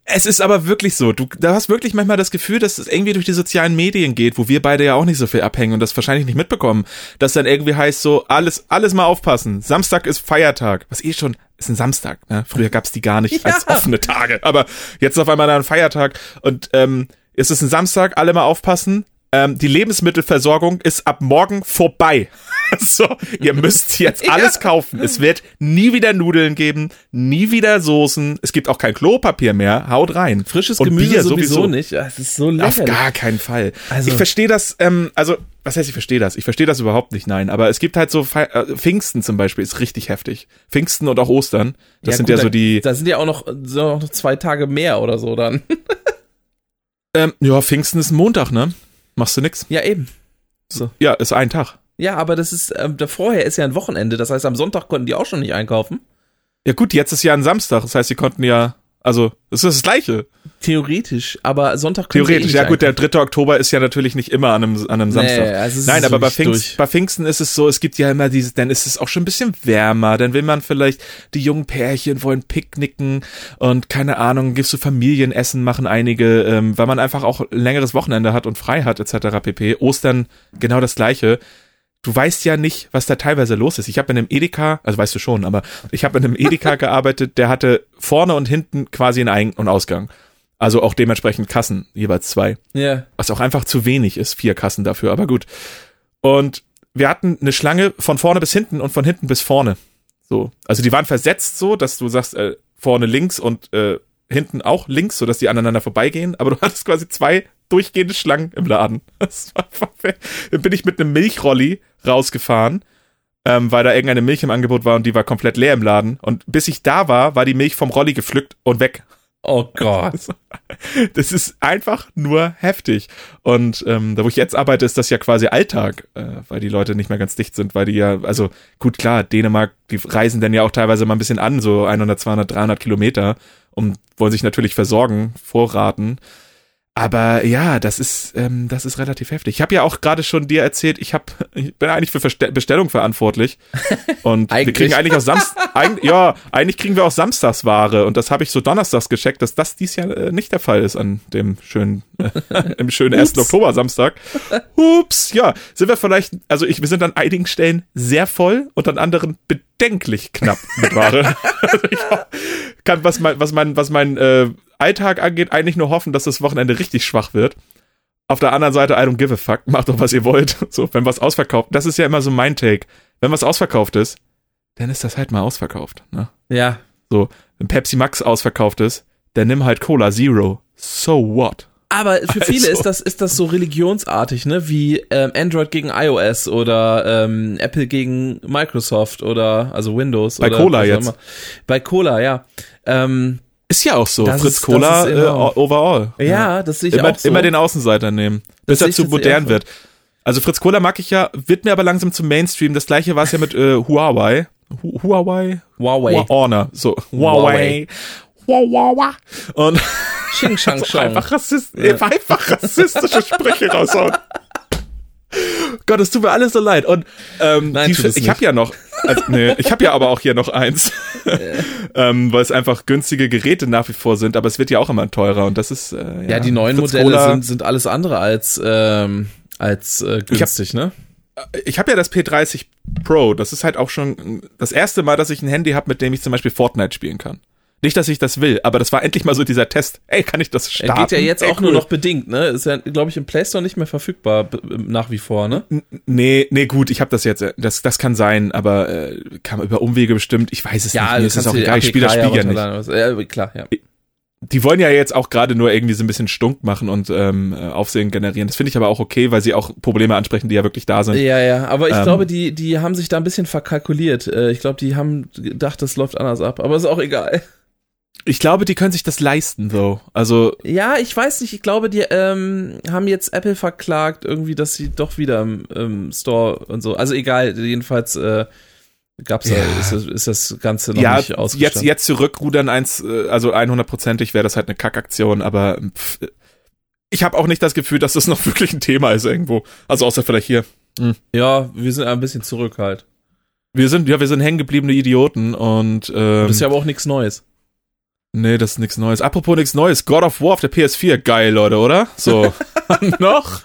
Es ist aber wirklich so. Du, du hast wirklich manchmal das Gefühl, dass es irgendwie durch die sozialen Medien geht, wo wir beide ja auch nicht so viel abhängen und das wahrscheinlich nicht mitbekommen, dass dann irgendwie heißt so, alles, alles mal aufpassen. Samstag ist Feiertag. Was eh schon, ist ein Samstag, ne? Früher gab's die gar nicht Ja. als offene Tage. Aber jetzt auf einmal ein Feiertag. Und ähm, es ist ein Samstag, alle mal aufpassen. Ähm, die Lebensmittelversorgung ist ab morgen vorbei. so, ihr müsst jetzt alles kaufen. Es wird nie wieder Nudeln geben, nie wieder Soßen. Es gibt auch kein Klopapier mehr. Haut rein. Frisches Und Gemüse Bier sowieso sowieso. nicht. Ja, Es ist so Auf lächerlich. gar keinen Fall. Also- ich verstehe das, ähm, also, was heißt, ich verstehe das? Ich verstehe das überhaupt nicht, nein. Aber es gibt halt so, Fe äh, Pfingsten zum Beispiel ist richtig heftig. Pfingsten und auch Ostern. Das sind gut, ja so die, Da sind ja auch noch, so noch zwei Tage mehr oder so dann. ähm, ja, Pfingsten ist ein Montag, ne? Machst du nix? Ja, eben. Ja, ist ein Tag. Ja, aber das ist, ähm, da vorher ist ja ein Wochenende. Das heißt, am Sonntag konnten die auch schon nicht einkaufen. Ja gut, jetzt ist ja ein Samstag. Das heißt, sie konnten ja, also, es ist das Gleiche. Theoretisch, aber Sonntag eh Theoretisch, ja gut, der einkaufen. 3. Oktober ist ja natürlich nicht immer an einem, an einem Samstag. Nee, also Nein, aber bei, Pfingst, bei Pfingsten ist es so, es gibt ja immer dieses, dann ist es auch schon ein bisschen wärmer, dann will man vielleicht, die jungen Pärchen wollen picknicken und keine Ahnung, gibst du Familienessen, machen einige, ähm, weil man einfach auch ein längeres Wochenende hat und frei hat, etc. pp. Ostern genau das gleiche. Du weißt ja nicht, was da teilweise los ist. Ich habe in einem Edeka, also weißt du schon, aber ich habe in einem Edeka gearbeitet, der hatte vorne und hinten quasi einen Ein- und Ausgang. Also auch dementsprechend Kassen, jeweils zwei Ja. was auch einfach zu wenig ist, vier Kassen dafür, aber gut. Und wir hatten eine Schlange von vorne bis hinten und von hinten bis vorne. So. Also die waren versetzt so, dass du sagst, äh, vorne links und äh, hinten auch links, sodass die aneinander vorbeigehen, aber du hattest quasi zwei durchgehende Schlangen im Laden. Das war dann bin ich mit einem Milchrolli rausgefahren, ähm, weil da irgendeine Milch im Angebot war und die war komplett leer im Laden. Und bis ich da war, war die Milch vom Rolli gepflückt und weg. Oh Gott. Das ist einfach nur heftig. Und ähm, da, wo ich jetzt arbeite, ist das ja quasi Alltag, äh, weil die Leute nicht mehr ganz dicht sind, weil die ja, also gut, klar, Dänemark, die reisen dann ja auch teilweise mal ein bisschen an, so 100, 200, 300 Kilometer und wollen sich natürlich versorgen, vorraten. Aber ja, das ist, ähm, das ist relativ heftig. Ich habe ja auch gerade schon dir erzählt, ich, hab, ich bin eigentlich für Verste Bestellung verantwortlich. Und wir kriegen eigentlich auch Samstag, eig ja, eigentlich kriegen wir auch Samstagsware. Und das habe ich so donnerstags gecheckt, dass das dies Jahr äh, nicht der Fall ist an dem schönen, äh, im schönen 1. Oktober Samstag. Ups, ja, sind wir vielleicht, also ich, wir sind an einigen Stellen sehr voll und an anderen bedenklich knapp mit Ware. also ich kann, was mein, was mein, was mein äh, Alltag angeht, eigentlich nur hoffen, dass das Wochenende richtig schwach wird. Auf der anderen Seite, I don't give a fuck, macht doch, was ihr wollt. So, wenn was ausverkauft, das ist ja immer so mein Take. Wenn was ausverkauft ist, dann ist das halt mal ausverkauft. Ne? Ja. So, wenn Pepsi Max ausverkauft ist, dann nimm halt Cola Zero. So what? Aber für viele Also. ist das, ist das so religionsartig, ne? Wie ähm, Android gegen iOS oder ähm, Apple gegen Microsoft oder also Windows. Bei oder Cola jetzt. Bei Cola, ja. Ähm, Ist ja auch so. Das Fritz ist- Cola das ist äh, overall. ja, das sehe ich immer, auch so. immer den Außenseiter nehmen, bis sehe er zu modern wird. Also Fritz Cola mag ich ja, wird mir aber langsam zum Mainstream. Das gleiche war es ja mit äh, Huawei. Hu Huawei? Huawei. Hua- Honor. So, Huawei. Huawei. Und Xing Shang so einfach, Rassist einfach rassistische Sprüche raushauen. Gott, es tut mir alles so leid. Und ähm, Nein, die, ich habe ja noch, also, nee, ich habe ja aber auch hier noch eins, ähm, weil es einfach günstige Geräte nach wie vor sind, aber es wird ja auch immer teurer und das ist äh, Ja, die neuen Fritz Modelle sind, sind alles andere als, ähm, als äh, günstig, ne? ich habe ja das P30 Pro. Das ist halt auch schon das erste Mal, dass ich ein Handy habe, mit dem ich zum Beispiel Fortnite spielen kann. Nicht, dass ich das will, aber das war endlich mal so dieser Test. Ey, kann ich das Er starten? geht ja jetzt Ey, auch nur cool. noch bedingt, ne? Ist ja, glaube ich, im Play Store nicht mehr verfügbar b- nach wie vor, ne? Nee, nee, gut, ich habe das jetzt. äh, Das, das kann sein, aber äh, kam über Umwege bestimmt. Ich weiß es nicht. Mir ist es auch egal. Ich spiele das Spiel ja nicht. Ja, klar, ja. Die wollen ja jetzt auch gerade nur irgendwie so ein bisschen Stunk machen und ähm, äh, Aufsehen generieren. Das finde ich aber auch okay, weil sie auch Probleme ansprechen, die ja wirklich da sind. Ja, ja, aber ich Ähm. glaube, die, die haben sich da ein bisschen verkalkuliert. Äh, Ich glaube, die haben gedacht, das läuft anders ab, aber ist auch egal. Ich glaube, die können sich das leisten, though. Also Ja, ich weiß nicht, ich glaube, die ähm, haben jetzt Apple verklagt, irgendwie, dass sie doch wieder im, im Store und so. Also egal, jedenfalls äh, gab's Ja. ist, das- ist das Ganze noch ja, nicht jetzt, ausgestanden. jetzt zurückrudern eins, äh, also 100%ig wäre das halt eine Kackaktion, aber pff, ich habe auch nicht das Gefühl, dass das noch wirklich ein Thema ist irgendwo. Also außer vielleicht hier. Ja, wir sind ein bisschen zurück halt. Wir sind, ja, wir sind hängen gebliebene Idioten und ähm, Das ist ja aber auch nichts Neues. Nee, das ist nichts Neues. Apropos nichts Neues, God of War auf der PS4, geil, Leute, oder? So. noch?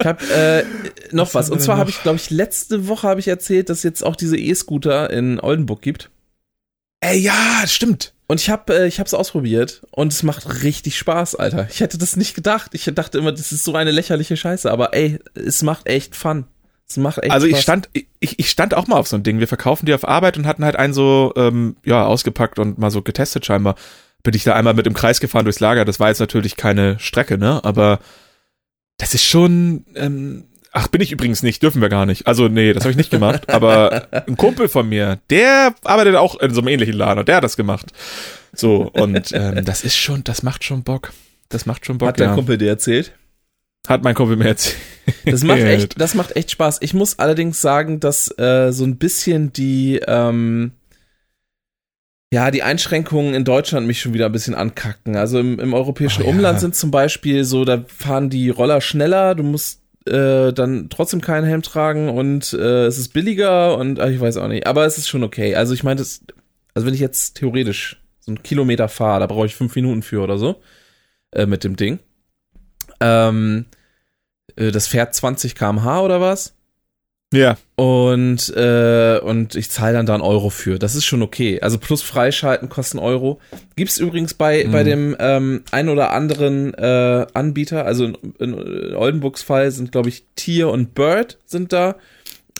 Ich habe äh, noch was. wir Und zwar habe ich, glaube ich, letzte Woche habe ich erzählt, dass es jetzt auch diese E-Scooter in Oldenburg gibt. Ey, ja, stimmt. Und ich habe äh, ich habe es ausprobiert und es macht richtig Spaß, Alter. Ich hätte das nicht gedacht. Ich dachte immer, das ist so eine lächerliche Scheiße, aber ey, es macht echt Fun. Es macht echt Also ich Spaß. stand, ich, ich stand auch mal auf so ein Ding. Wir verkaufen die auf Arbeit und hatten halt einen so, ähm, ja, ausgepackt und mal so getestet scheinbar. Bin ich da einmal mit im Kreis gefahren durchs Lager. Das war jetzt natürlich keine Strecke, ne? Aber das ist schon, ähm, ach, bin ich übrigens nicht, dürfen wir gar nicht. Also nee, das habe ich nicht gemacht. aber ein Kumpel von mir, der arbeitet auch in so einem ähnlichen Laden und der hat das gemacht. So, und ähm, das ist schon, das macht schon Bock. Das macht schon Bock, Hat der ja. Kumpel dir erzählt? Hat mein Kumpel mir erzählt. Das macht echt, das macht echt Spaß. Ich muss allerdings sagen, dass äh, so ein bisschen die, ähm, ja, die Einschränkungen in Deutschland mich schon wieder ein bisschen ankacken. Also im, im europäischen Oh ja. Umland sind zum Beispiel so, da fahren die Roller schneller, du musst äh, dann trotzdem keinen Helm tragen und äh, es ist billiger und ach, ich weiß auch nicht. Aber es ist schon okay. Also ich meine, das, also wenn ich jetzt theoretisch so einen Kilometer fahre, da brauche ich fünf Minuten für oder so äh, mit dem Ding. Ähm, äh, das fährt 20 km/h oder was? Ja. Und, äh, und ich zahle dann da einen Euro für. Das ist schon okay. Also plus Freischalten kosten Euro. Gibt's übrigens bei, Mhm. bei dem ähm, ein oder anderen äh, Anbieter, also in, in Oldenburgs Fall sind, glaube ich, Tier und Bird sind da.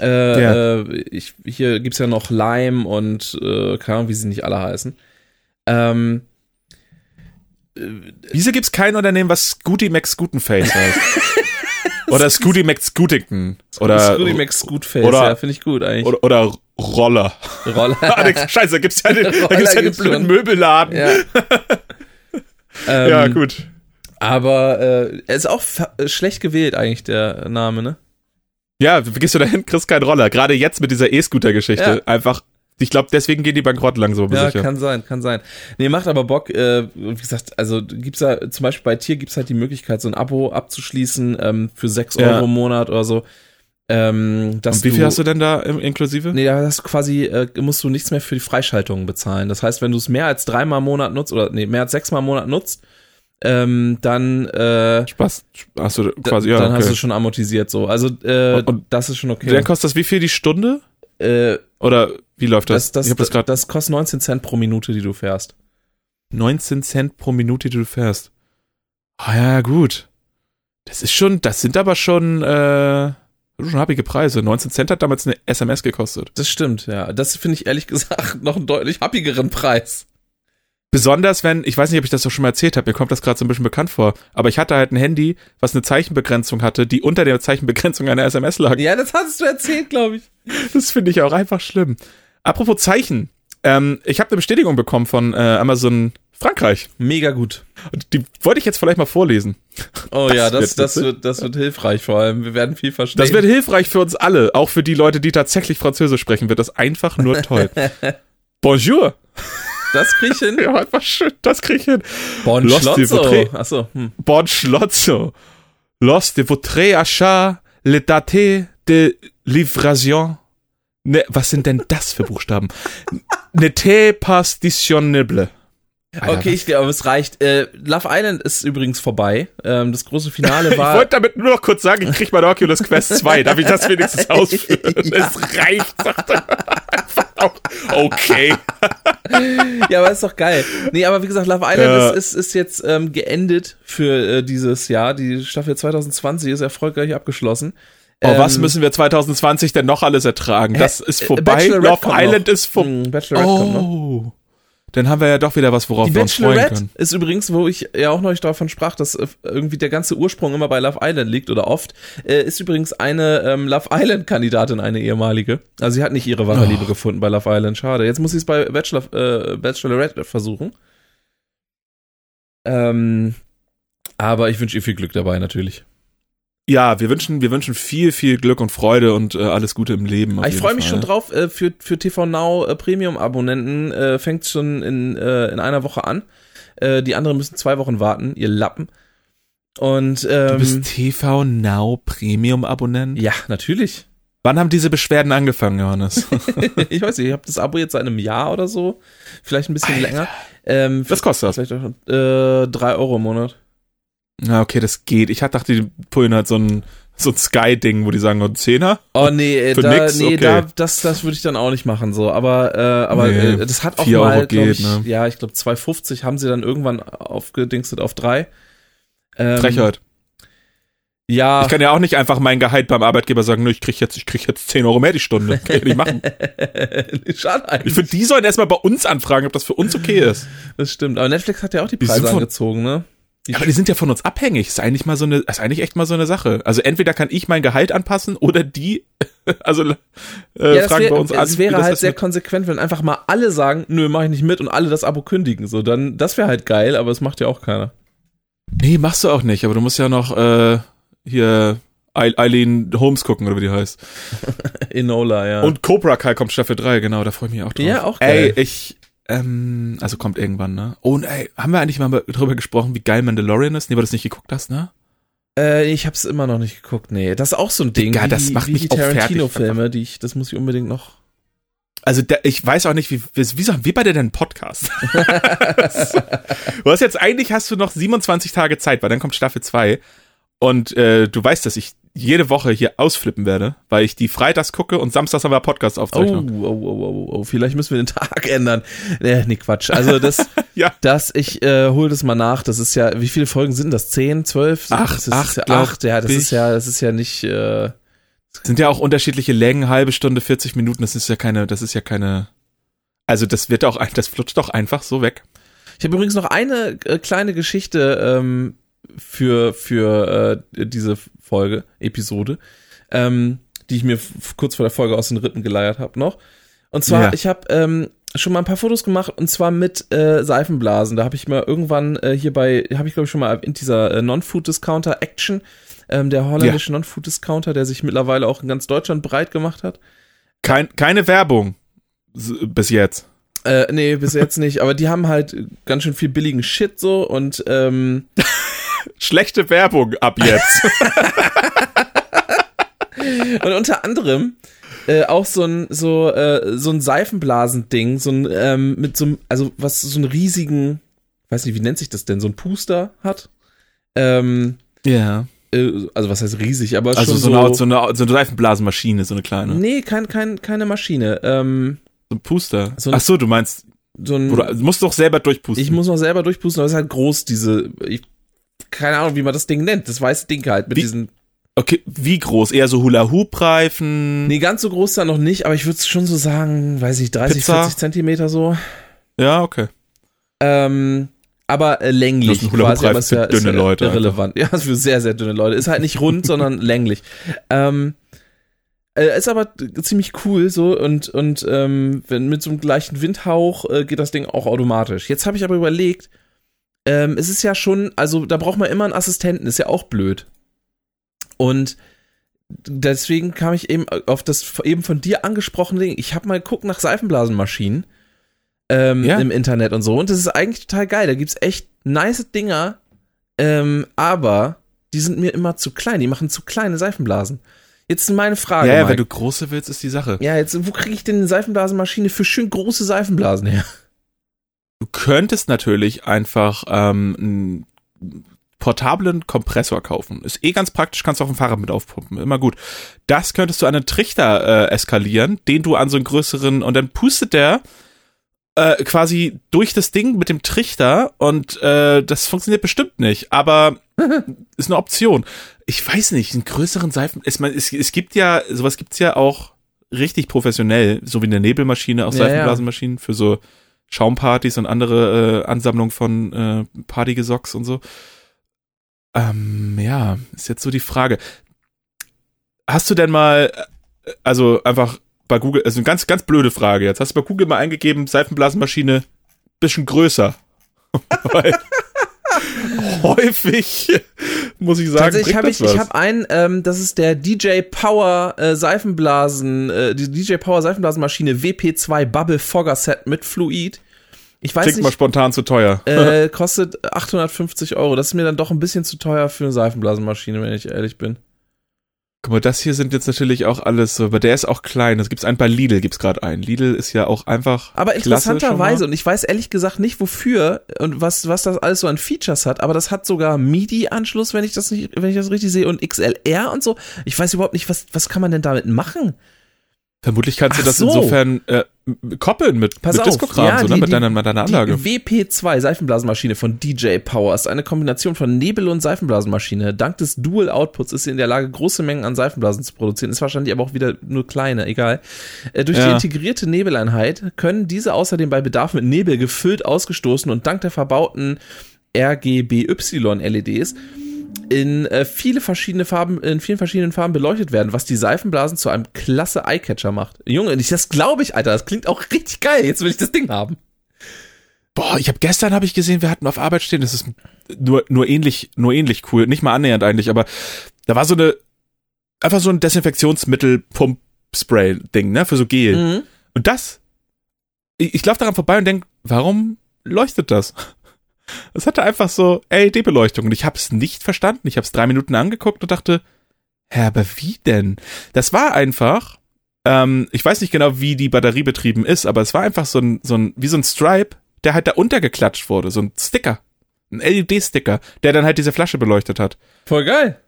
Äh, Ja. äh, ich, hier gibt's ja noch Lime und äh, keine Ahnung, wie sie nicht alle heißen. Ähm, Wieso gibt's kein Unternehmen, was Scooty McScootenface heißt? oder Scooty McScootington. Oder, Scooty McScootface, oder- ja, finde ich gut eigentlich. oder, oder Roller. Roller. Scheiße, gibt's ja den, da gibt's ja den gibt's blöden schon. Möbelladen. ja. ähm, Ja, gut. Aber äh, er ist auch äh, schlecht gewählt eigentlich, der Name, ne? Ja, wie gehst du da hin, kriegst keinen Roller. Gerade jetzt mit dieser E-Scooter-Geschichte. Ja. Einfach, ich glaube, deswegen gehen die bankrott langsam, Ja, sicher. kann sein, kann sein. Nee, macht aber Bock. Äh, wie gesagt, also gibt's da, zum Beispiel bei Tier gibt's halt die Möglichkeit, so ein Abo abzuschließen ähm, für 6 Ja. Euro im Monat oder so. Ähm, dass Und wie viel hast du denn da inklusive? Nee, da hast du quasi, äh, musst du nichts mehr für die Freischaltungen bezahlen. Das heißt, wenn du es mehr als dreimal im Monat nutzt, oder nee, mehr als sechsmal im Monat nutzt, ähm, dann, äh, Spaß. Hast du quasi, ja, dann okay. hast du schon amortisiert so. Also äh, Und- und das ist schon okay. Dann kostet das wie viel die Stunde? äh, Oder wie läuft das? das, das, das gerade das kostet 19 Cent pro Minute, die du fährst. 19 Cent pro Minute, die du fährst. Ah ja, gut. Das ist schon, das sind aber schon, äh, schon happige Preise. 19 Cent hat damals eine SMS gekostet. Das stimmt, ja. Das finde ich ehrlich gesagt noch einen deutlich happigeren Preis. Besonders wenn, ich weiß nicht, ob ich das doch schon mal erzählt habe, mir kommt das gerade so ein bisschen bekannt vor, aber ich hatte halt ein Handy, was eine Zeichenbegrenzung hatte, die unter der Zeichenbegrenzung einer SMS lag. Ja, das hattest du erzählt, glaube ich. Das finde ich auch einfach schlimm. Apropos Zeichen, ähm, ich habe eine Bestätigung bekommen von äh, Amazon Frankreich. Mega gut. Und die wollte ich jetzt vielleicht mal vorlesen. Oh Das ja, das, wird das, wird, das wird hilfreich vor allem. Wir werden viel verstehen. Das wird hilfreich für uns alle, auch für die Leute, die tatsächlich Französisch sprechen, wird das einfach nur toll. Bonjour. das krieg ich hin. Ja, einfach schön, das krieg ich hin. Bon Los de Schlotzo. Achso, hm. Bon Schlotzo. Los de votre achat, le date de livraison. Ne, was sind denn das für Buchstaben? N'était pas disponible. Alter, Okay, ich glaube, es reicht. Äh, Love Island ist übrigens vorbei. Ähm, das große Finale Ich war. wollte damit nur noch kurz sagen, ich krieg meine Oculus Quest 2. Darf ich das wenigstens ausführen? Ja. Es reicht, sagt er. Okay. ja, aber ist doch geil. Nee, aber wie gesagt, Love Island Ja. ist, ist, ist jetzt ähm, geendet für äh, dieses Jahr. Die Staffel 2020 ist erfolgreich abgeschlossen. Oh, was Ähm, müssen wir 2020 denn noch alles ertragen? Das ist äh, vorbei. Bachelorette Love Island noch. ist vorbei. Hm, Bachelorette kommt noch. Oh. Dann haben wir ja doch wieder was, worauf Die wir uns freuen Bachelorette können. ist übrigens, wo ich ja auch neulich davon sprach, dass äh, irgendwie der ganze Ursprung immer bei Love Island liegt oder oft, äh, ist übrigens eine ähm, Love Island-Kandidatin, eine ehemalige. Also sie hat nicht ihre wahre Oh. Liebe gefunden bei Love Island, schade. Jetzt muss sie es bei Bachelor, äh, Bachelorette versuchen. Ähm, aber ich wünsche ihr viel Glück dabei, natürlich. Ja, wir wünschen, wir wünschen viel, viel Glück und Freude und äh, alles Gute im Leben. auf ich freue mich schon drauf. Äh, für, für TV Now äh, Premium-Abonnenten äh, fängt schon in, äh, in einer Woche an. Äh, die anderen müssen zwei Wochen warten, ihr Lappen. Und ähm, Du bist TV Now Premium Abonnent? ja, natürlich. Wann haben diese Beschwerden angefangen, Johannes? ich weiß nicht, ich habe das Abo jetzt seit einem Jahr oder so. Vielleicht ein bisschen Alter. länger. Ähm, Was kostet das? Vielleicht auch, äh, drei Euro im Monat. Na, okay, das geht. Ich dachte, die pullen halt so ein, so ein Sky-Ding, wo die sagen, oh, ein Zehner? Oh nee, Für da, nix? nee, Okay. da, das, das würde ich dann auch nicht machen, so. Aber, äh, aber Nee, äh, das hat auch mal, geht, ich, ne? ja, ich glaube 2,50 haben sie dann irgendwann aufgedingstet auf drei. Ähm, Frechheit. Ja. Ich kann ja auch nicht einfach mein Gehalt beim Arbeitgeber sagen, nö, ich krieg jetzt, ich krieg jetzt 10 Euro mehr die Stunde. Kann ich nicht machen. Schade eigentlich. Ich finde, die sollen erstmal bei uns anfragen, ob das für uns okay ist. Das stimmt. Aber Netflix hat ja auch die Die Preise von- angezogen, ne? Die Aber die sind ja von uns abhängig. Ist eigentlich mal so eine, ist eigentlich echt mal so eine Sache. Also entweder kann ich mein Gehalt anpassen oder die, also äh, ja, fragen wär, bei uns an. Es wäre halt sehr mit- konsequent, wenn einfach mal alle sagen, nö, mach ich nicht mit und alle das Abo kündigen. So, dann, das wäre halt geil, aber das macht ja auch keiner. Nee, machst du auch nicht, aber du musst ja noch äh, hier Eil- Eileen Holmes gucken, oder wie die heißt. Enola, ja. Und Cobra Kai kommt Staffel 3, genau, da freue ich mich auch drauf. Ja, auch Ey, geil. ich, ähm, also kommt irgendwann, ne? Oh, und ey, haben wir eigentlich mal drüber gesprochen, wie geil Mandalorian ist? Nee, weil du das nicht geguckt hast, ne? Äh, ich hab's immer noch nicht geguckt, nee. Das ist auch so ein Ding. Wie das macht wie mich die auch fertig, Tarantino-Filme, die ich, das muss ich unbedingt noch. Also da, ich weiß auch nicht, wie, wie- wieso haben wir beide denn einen Podcast? du hast jetzt eigentlich hast du noch 27 Tage Zeit, weil dann kommt Staffel 2 und äh, du weißt, dass ich jede Woche hier ausflippen werde, weil ich die freitags gucke und samstags haben wir Podcast Oh, Aufzeichnung. oh, oh, oh, oh, vielleicht müssen wir den Tag ändern. Nee, nee Quatsch. Also das, Ja. das, ich äh, hol das mal nach. Das ist ja, wie viele Folgen sind das? Zehn, zwölf? Acht, das ist acht, ja, acht, ja, das ich. ist ja, das ist ja nicht, äh, Sind ja auch unterschiedliche Längen, halbe Stunde, 40 Minuten, das ist ja keine, das ist ja keine, also das wird auch, das flutscht doch einfach so weg. Ich habe übrigens noch eine äh, kleine Geschichte ähm, für, für äh, diese Folge, Episode, ähm, die ich mir kurz vor der Folge aus den Rippen geleiert habe noch. Und zwar, Ja. ich habe ähm, schon mal ein paar Fotos gemacht und zwar mit äh, Seifenblasen. Da habe ich mal irgendwann äh, hier bei, habe ich glaube ich schon mal in dieser äh, Non-Food-Discounter Action, ähm, der holländische Non-Food-Discounter, der sich mittlerweile auch in ganz Deutschland breit gemacht hat. Kein, keine Werbung bis jetzt. Äh, nee, bis jetzt nicht, aber die haben halt ganz schön viel billigen Shit so und ähm, Schlechte Werbung ab jetzt. Und unter anderem äh, auch so ein so äh, so ein Seifenblasending, so ein ähm, mit so einem also was so einen riesigen, weiß nicht, wie nennt sich das denn, so ein Puster hat. Ähm, ja. äh, also was heißt riesig, aber Also schon so, eine, so, eine, so eine Seifenblasenmaschine, so eine kleine. Nee, kein, kein, keine Maschine. Ähm, So ein Puster. So ein- Ach so, du meinst, so ein, du du musst doch selber durchpusten. ich muss noch selber durchpusten, aber es ist halt groß, diese, ich, keine Ahnung, wie man das Ding nennt, das weiße Ding halt mit Wie- diesen, okay, wie groß? Eher so Hula-Hoop-Reifen? nee, ganz so groß dann noch nicht, aber ich würde schon so sagen, weiß ich, 30, Pizza? 40 Zentimeter so. Ja, okay. Ähm, aber äh, länglich Das ist ein Hula-Hoop-Reifen aber ist für ja, ist dünne ja Leute irrelevant. Ja, für sehr, sehr dünne Leute. Ist halt nicht rund, sondern länglich. Ähm, äh, ist aber ziemlich cool so und, und ähm, wenn mit so einem gleichen Windhauch äh, geht das Ding auch automatisch. Jetzt habe ich aber überlegt, ähm, es ist ja schon, also da braucht man immer einen Assistenten, ist ja auch blöd. Und deswegen kam ich eben auf das eben von dir angesprochene Ding. Ich habe mal geguckt nach Seifenblasenmaschinen ähm, Ja. im Internet und so. Und das ist eigentlich total geil. Da gibt's echt nice Dinger, ähm, aber die sind mir immer zu klein. Die machen zu kleine Seifenblasen. Jetzt meine Frage. ja, ja, wenn du große willst, ist die Sache. ja, jetzt, wo kriege ich denn eine Seifenblasenmaschine für schön große Seifenblasen her? Du könntest natürlich einfach ähm, einen portablen Kompressor kaufen. Ist eh ganz praktisch, kannst du auf dem Fahrrad mit aufpumpen. Immer gut. Das könntest du an einen Trichter äh, eskalieren, den du an so einen größeren und dann pustet der äh, quasi durch das Ding mit dem Trichter und äh, das funktioniert bestimmt nicht, aber ist eine Option. Ich weiß nicht, einen größeren Seifen. Ich meine, es, es gibt ja, sowas gibt's ja auch richtig professionell, so wie eine Nebelmaschine, auch Ja. Seifenblasenmaschinen für so Schaumpartys und andere äh, Ansammlungen von äh, Partygesocks und so. Ähm, ja, ist jetzt so die Frage. Hast du denn mal, äh, also einfach bei Google, also eine ganz, ganz blöde Frage jetzt. Hast du bei Google mal eingegeben, Seifenblasenmaschine bisschen größer? Häufig, muss ich sagen, Tatsächlich habe ich, ich was. habe einen, ähm, das ist der DJ Power äh, Seifenblasen, äh, die DJ Power Seifenblasenmaschine WP2 Bubble Fogger Set mit Fluid. Ich weiß Klingt mal nicht, spontan zu teuer. äh, kostet 850 Euro. Das ist mir dann doch ein bisschen zu teuer für eine Seifenblasenmaschine, wenn ich ehrlich bin. Guck mal, das hier sind jetzt natürlich auch alles so, aber der ist auch klein. Das gibt's einen bei Lidl, gibt's gerade einen. Lidl ist ja auch einfach. Aber interessanterweise, und ich weiß ehrlich gesagt nicht wofür und was, was das alles so an Features hat, aber das hat sogar MIDI-Anschluss, wenn ich das nicht, wenn ich das richtig sehe, und XLR und so. Ich weiß überhaupt nicht, was, was kann man denn damit machen? Vermutlich kannst du Ach das so. insofern äh, koppeln mit, Pass mit auf, Disco-Kram, ja, so, ne? die- mit die- deiner, mit deiner Anlage. Die WP2 Seifenblasenmaschine von DJ Power ist eine Kombination von Nebel- und Seifenblasenmaschine. Dank des Dual Outputs ist sie in der Lage, große Mengen an Seifenblasen zu produzieren. Ist wahrscheinlich aber auch wieder nur kleine, egal. Äh, durch die Ja. integrierte Nebeleinheit können diese außerdem bei Bedarf mit Nebel gefüllt, ausgestoßen und dank der verbauten RGBY-LEDs in äh, viele verschiedene Farben, in vielen verschiedenen Farben beleuchtet werden, was die Seifenblasen zu einem klasse Eyecatcher macht. Junge, ich- das glaube ich, Alter, das klingt auch richtig geil. Jetzt will ich das Ding haben. Boah, ich habe gestern habe ich gesehen, wir hatten auf Arbeit stehen, das ist nur nur ähnlich nur ähnlich cool, nicht mal annähernd eigentlich, aber da war so eine einfach so ein Desinfektionsmittel Pump Spray Ding, ne, für so Gel. Mhm. Und das ich, ich laufe daran vorbei und denk, warum leuchtet das? Das hatte einfach so LED-Beleuchtung und ich habe es nicht verstanden. Ich habe es drei Minuten angeguckt und dachte, hä, aber wie denn? Das war einfach, ähm, ich weiß nicht genau, wie die Batterie betrieben ist, aber es war einfach so ein, so ein, wie so ein Stripe, der halt da untergeklatscht wurde, so ein Sticker, ein LED-Sticker, der dann halt diese Flasche beleuchtet hat. Voll geil.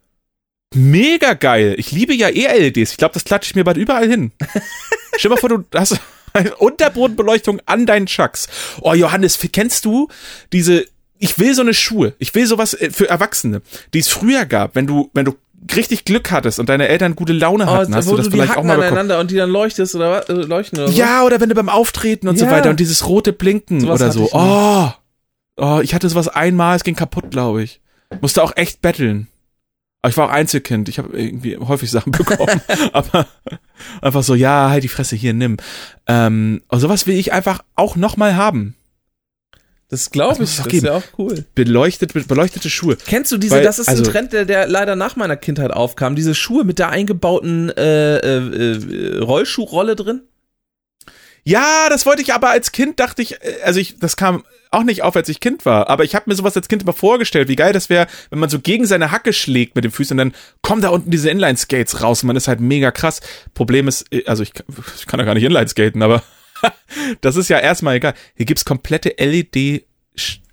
Mega geil. Ich liebe ja eh LEDs. Ich glaube, das klatsche ich mir bald überall hin. Stell dir mal vor, du hast Unterbodenbeleuchtung an deinen Chucks. Oh, Johannes, kennst du diese, ich will so eine Schuhe. Ich will sowas äh, für Erwachsene, die es früher gab, wenn du, wenn du richtig Glück hattest und deine Eltern gute Laune Oh, hatten, hast wo du das du die vielleicht auch Hacken mal bekommen. aneinander und die dann leuchtest oder was? Äh, leuchten oder so. Ja, oder wenn du beim Auftreten und so Ja. weiter und dieses rote Blinken Sowas oder so. Oh, oh, ich hatte sowas einmal, es ging kaputt, glaube ich. Musste auch echt betteln. Aber ich war auch Einzelkind, ich habe irgendwie häufig Sachen bekommen. aber einfach so, ja, halt die Fresse hier, nimm. Ähm, und sowas will ich einfach auch nochmal haben. Das glaube Das ich, das doch ist ja auch cool. Beleuchtet, beleuchtete Schuhe. Kennst du diese, Weil, das ist also- ein Trend, der, der leider nach meiner Kindheit aufkam, diese Schuhe mit der eingebauten äh, äh, äh, Rollschuhrolle drin? Ja, das wollte ich aber als Kind, dachte ich, äh, also ich, das kam auch nicht auf, als ich Kind war, aber ich habe mir sowas als Kind immer vorgestellt, wie geil das wäre, wenn man so gegen seine Hacke schlägt mit den Füßen und dann kommen da unten diese Inline-Skates raus und man ist halt mega krass. Problem ist, äh, also ich, kann- ich kann ja gar nicht Inline-Skaten, aber das ist ja erstmal egal. Hier gibt's komplette LED,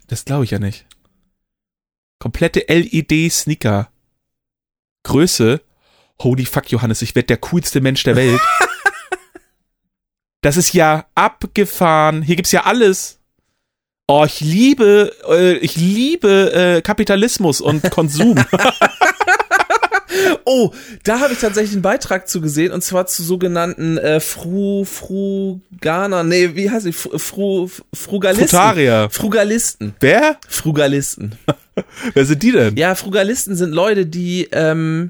das glaube ich ja nicht. Komplette LED-Sneaker. Größe. Holy fuck, Johannes, ich werde der coolste Mensch der Welt. Das ist ja abgefahren. Hier gibt's ja alles. Oh, ich liebe, äh, ich liebe äh, Kapitalismus und Konsum. Oh, da habe ich tatsächlich einen Beitrag zu gesehen und zwar zu sogenannten äh, Fru, Fruganer, nee, wie heißt die? Fru, Fru, Frugalisten. Frutarier. Frugalisten. Wer? Frugalisten. Wer sind die denn? Ja, Frugalisten sind Leute, die ähm,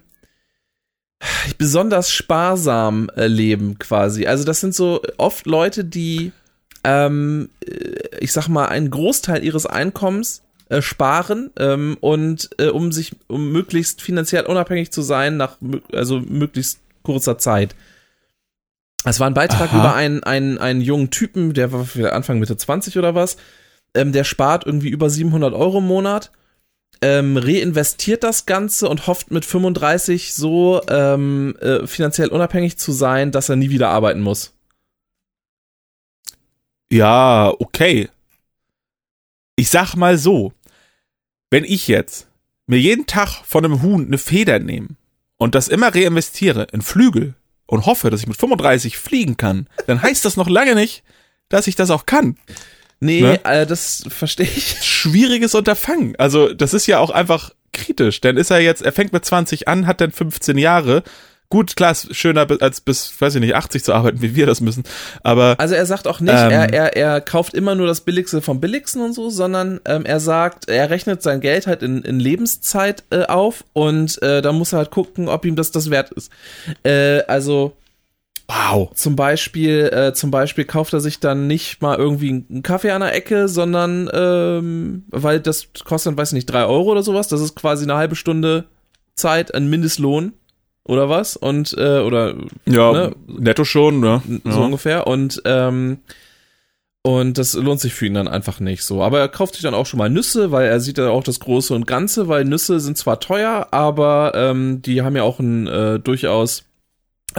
besonders sparsam äh, leben quasi. Also das sind so oft Leute, die, ähm, äh, ich sag mal, einen Großteil ihres Einkommens äh, sparen ähm, und äh, um sich, um möglichst finanziell unabhängig zu sein, nach also möglichst kurzer Zeit. Es war ein Beitrag Aha. über einen, einen, einen jungen Typen, der war Anfang Mitte 20 oder was, ähm, der spart irgendwie über 700 Euro im Monat ähm, reinvestiert das Ganze und hofft mit 35 so ähm, äh, finanziell unabhängig zu sein, dass er nie wieder arbeiten muss. Ja, okay. Ich sag mal so, wenn ich jetzt mir jeden Tag von einem Huhn eine Feder nehme und das immer reinvestiere in Flügel und hoffe, dass ich mit 35 fliegen kann, dann heißt das noch lange nicht, dass ich das auch kann. Nee, Ne? äh, das verstehe ich. Schwieriges Unterfangen. Also, das ist ja auch einfach kritisch. Dann ist er jetzt, er fängt mit 20 an, hat dann 15 Jahre. Gut, klar, ist schöner als bis, weiß ich nicht, 80 zu arbeiten, wie wir das müssen. Aber Also er sagt auch nicht, Ähm. er, er, er kauft immer nur das Billigste vom Billigsten und so, sondern ähm, er sagt, er rechnet sein Geld halt in, in Lebenszeit äh, auf und äh, da muss er halt gucken, ob ihm das das wert ist. Äh, also wow. zum Beispiel, äh, zum Beispiel kauft er sich dann nicht mal irgendwie einen Kaffee an der Ecke, sondern ähm, weil das kostet, dann, weiß nicht, drei Euro oder sowas. Das ist quasi eine halbe Stunde Zeit, ein Mindestlohn oder was und äh, oder Ja, Ne? netto schon, ne? so Ja. ungefähr und ähm, Und das lohnt sich für ihn dann einfach nicht so. Aber er kauft sich dann auch schon mal Nüsse, weil er sieht ja auch das Große und Ganze, weil Nüsse sind zwar teuer, aber ähm, die haben ja auch einen äh, durchaus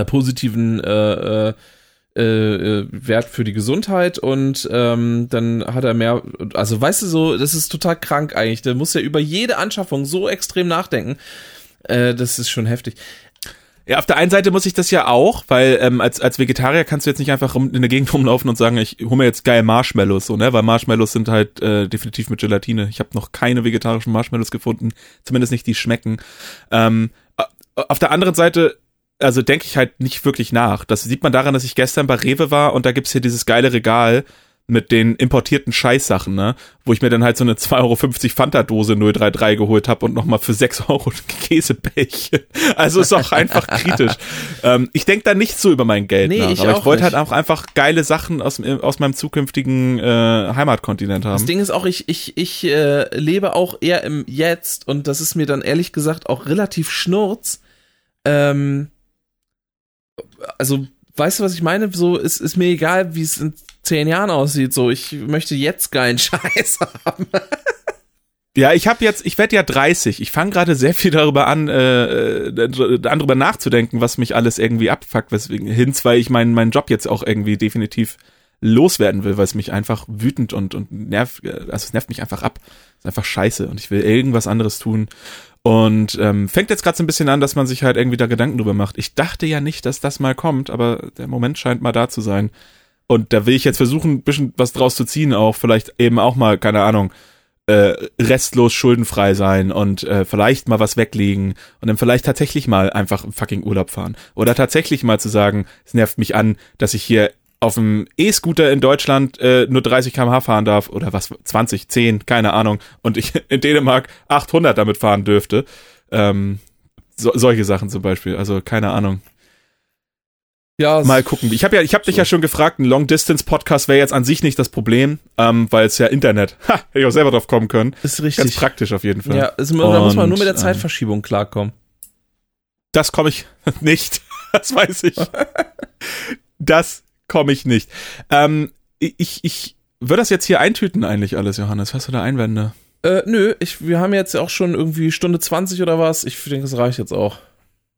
positiven äh, äh, äh, Wert für die Gesundheit und ähm, dann hat er mehr, also weißt du so, das ist total krank eigentlich. Der muss ja über jede Anschaffung so extrem nachdenken. Äh, das ist schon heftig. Ja, auf der einen Seite muss ich das ja auch, weil ähm, als, als Vegetarier kannst du jetzt nicht einfach in der Gegend rumlaufen und sagen, ich hole mir jetzt geil Marshmallows, so, ne? Weil Marshmallows sind halt äh, definitiv mit Gelatine. Ich habe noch keine vegetarischen Marshmallows gefunden, zumindest nicht die schmecken. Ähm, auf der anderen Seite also denke ich halt nicht wirklich nach. Das sieht man daran, dass ich gestern bei Rewe war und da gibt's hier dieses geile Regal mit den importierten Scheißsachen, ne? Wo ich mir dann halt so eine 2,50 Euro Fanta-Dose 033 geholt habe und nochmal für 6 Euro Käsebällchen. Also ist auch einfach kritisch. Ähm, ich denke da nicht so über mein Geld nee, nach, ich aber ich wollte halt auch einfach geile Sachen aus, aus meinem zukünftigen äh, Heimatkontinent haben. Das Ding ist auch, ich, ich, ich äh, lebe auch eher im Jetzt und das ist mir dann ehrlich gesagt auch relativ schnurz. Ähm, also weißt du, was ich meine? So, es ist mir egal, wie es in zehn Jahren aussieht. So, ich möchte jetzt geilen Scheiß haben. Ja, ich habe jetzt, ich werde ja 30. Ich fange gerade sehr viel darüber an, äh, äh, darüber nachzudenken, was mich alles irgendwie abfuckt, weswegen hinz, weil ich meinen meinen Job jetzt auch irgendwie definitiv loswerden will, weil es mich einfach wütend und und nervt, äh, also es nervt mich einfach ab. Es ist einfach scheiße und ich will irgendwas anderes tun. Und ähm, fängt jetzt gerade so ein bisschen an, dass man sich halt irgendwie da Gedanken drüber macht. Ich dachte ja nicht, dass das mal kommt, aber der Moment scheint mal da zu sein. Und da will ich jetzt versuchen, ein bisschen was draus zu ziehen, auch vielleicht eben auch mal, keine Ahnung, äh, restlos schuldenfrei sein und äh, vielleicht mal was weglegen und dann vielleicht tatsächlich mal einfach fucking Urlaub fahren. Oder tatsächlich mal zu sagen, es nervt mich an, dass ich hier auf dem E-Scooter in Deutschland äh, nur 30 km/h fahren darf oder was 20, 10, keine Ahnung und ich in Dänemark 800 damit fahren dürfte. Ähm, so, solche Sachen zum Beispiel, also keine Ahnung. Ja, mal gucken. Ich habe ja, ich habe so. dich ja schon gefragt. Ein Long Distance Podcast wäre jetzt an sich nicht das Problem, ähm, weil es ja Internet. Ha, hätte ich auch selber drauf kommen können. Ist richtig. Ganz praktisch auf jeden Fall. Ja, es, da muss man nur mit der Zeitverschiebung ähm, klarkommen. Das komme ich nicht. Das weiß ich. Das komme ich nicht. Ähm, ich, ich würde das jetzt hier eintüten eigentlich alles, Johannes. Hast du da Einwände? Äh, nö, ich, wir haben jetzt auch schon irgendwie Stunde 20 oder was. Ich denke, das reicht jetzt auch.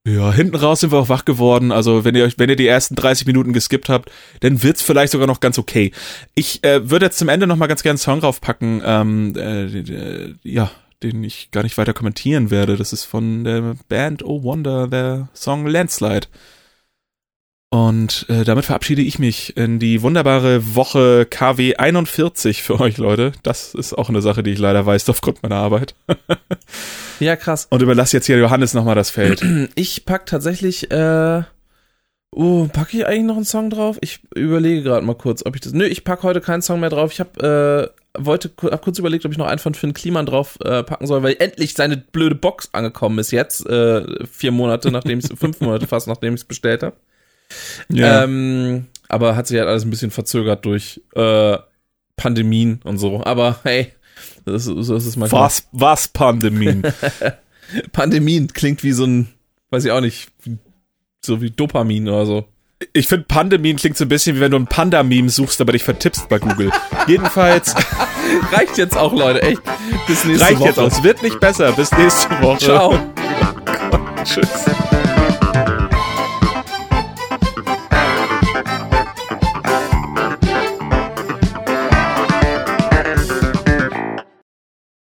Ja, hinten raus sind wir auch wach geworden. Also, wenn ihr euch, wenn ihr die ersten 30 Minuten geskippt habt, dann wird's vielleicht sogar noch ganz okay. Ich äh, würde jetzt zum Ende noch mal ganz gerne einen Song draufpacken, ähm, äh, ja, den ich gar nicht weiter kommentieren werde. Das ist von der Band Oh Wonder, der Song Landslide. Und äh, damit verabschiede ich mich in die wunderbare Woche KW 41 für euch, Leute. Das ist auch eine Sache, die ich leider weiß aufgrund meiner Arbeit. ja, krass. Und überlasse jetzt hier Johannes nochmal das Feld. Ich pack tatsächlich, äh, oh, packe ich eigentlich noch einen Song drauf? Ich überlege gerade mal kurz, ob ich das. Nö, ich pack heute keinen Song mehr drauf. Ich habe äh, wollte hab kurz überlegt, ob ich noch einen von Finn Kliman drauf äh, packen soll, weil endlich seine blöde Box angekommen ist jetzt, äh, vier Monate nachdem ich fünf Monate fast nachdem ich es bestellt habe. Ja. Ähm, aber hat sich halt alles ein bisschen verzögert durch äh, Pandemien und so. Aber hey, das, ist, das ist manchmal. Was, was Pandemien? Pandemien klingt wie so ein, weiß ich auch nicht, so wie Dopamin oder so. Ich finde, Pandemin klingt so ein bisschen wie wenn du ein Panda-Meme suchst, aber dich vertippst bei Google. Jedenfalls. Reicht jetzt auch, Leute, echt. Bis nächste Reicht Woche. Reicht jetzt auch. Es wird nicht besser. Bis nächste Woche. Ciao. Tschüss.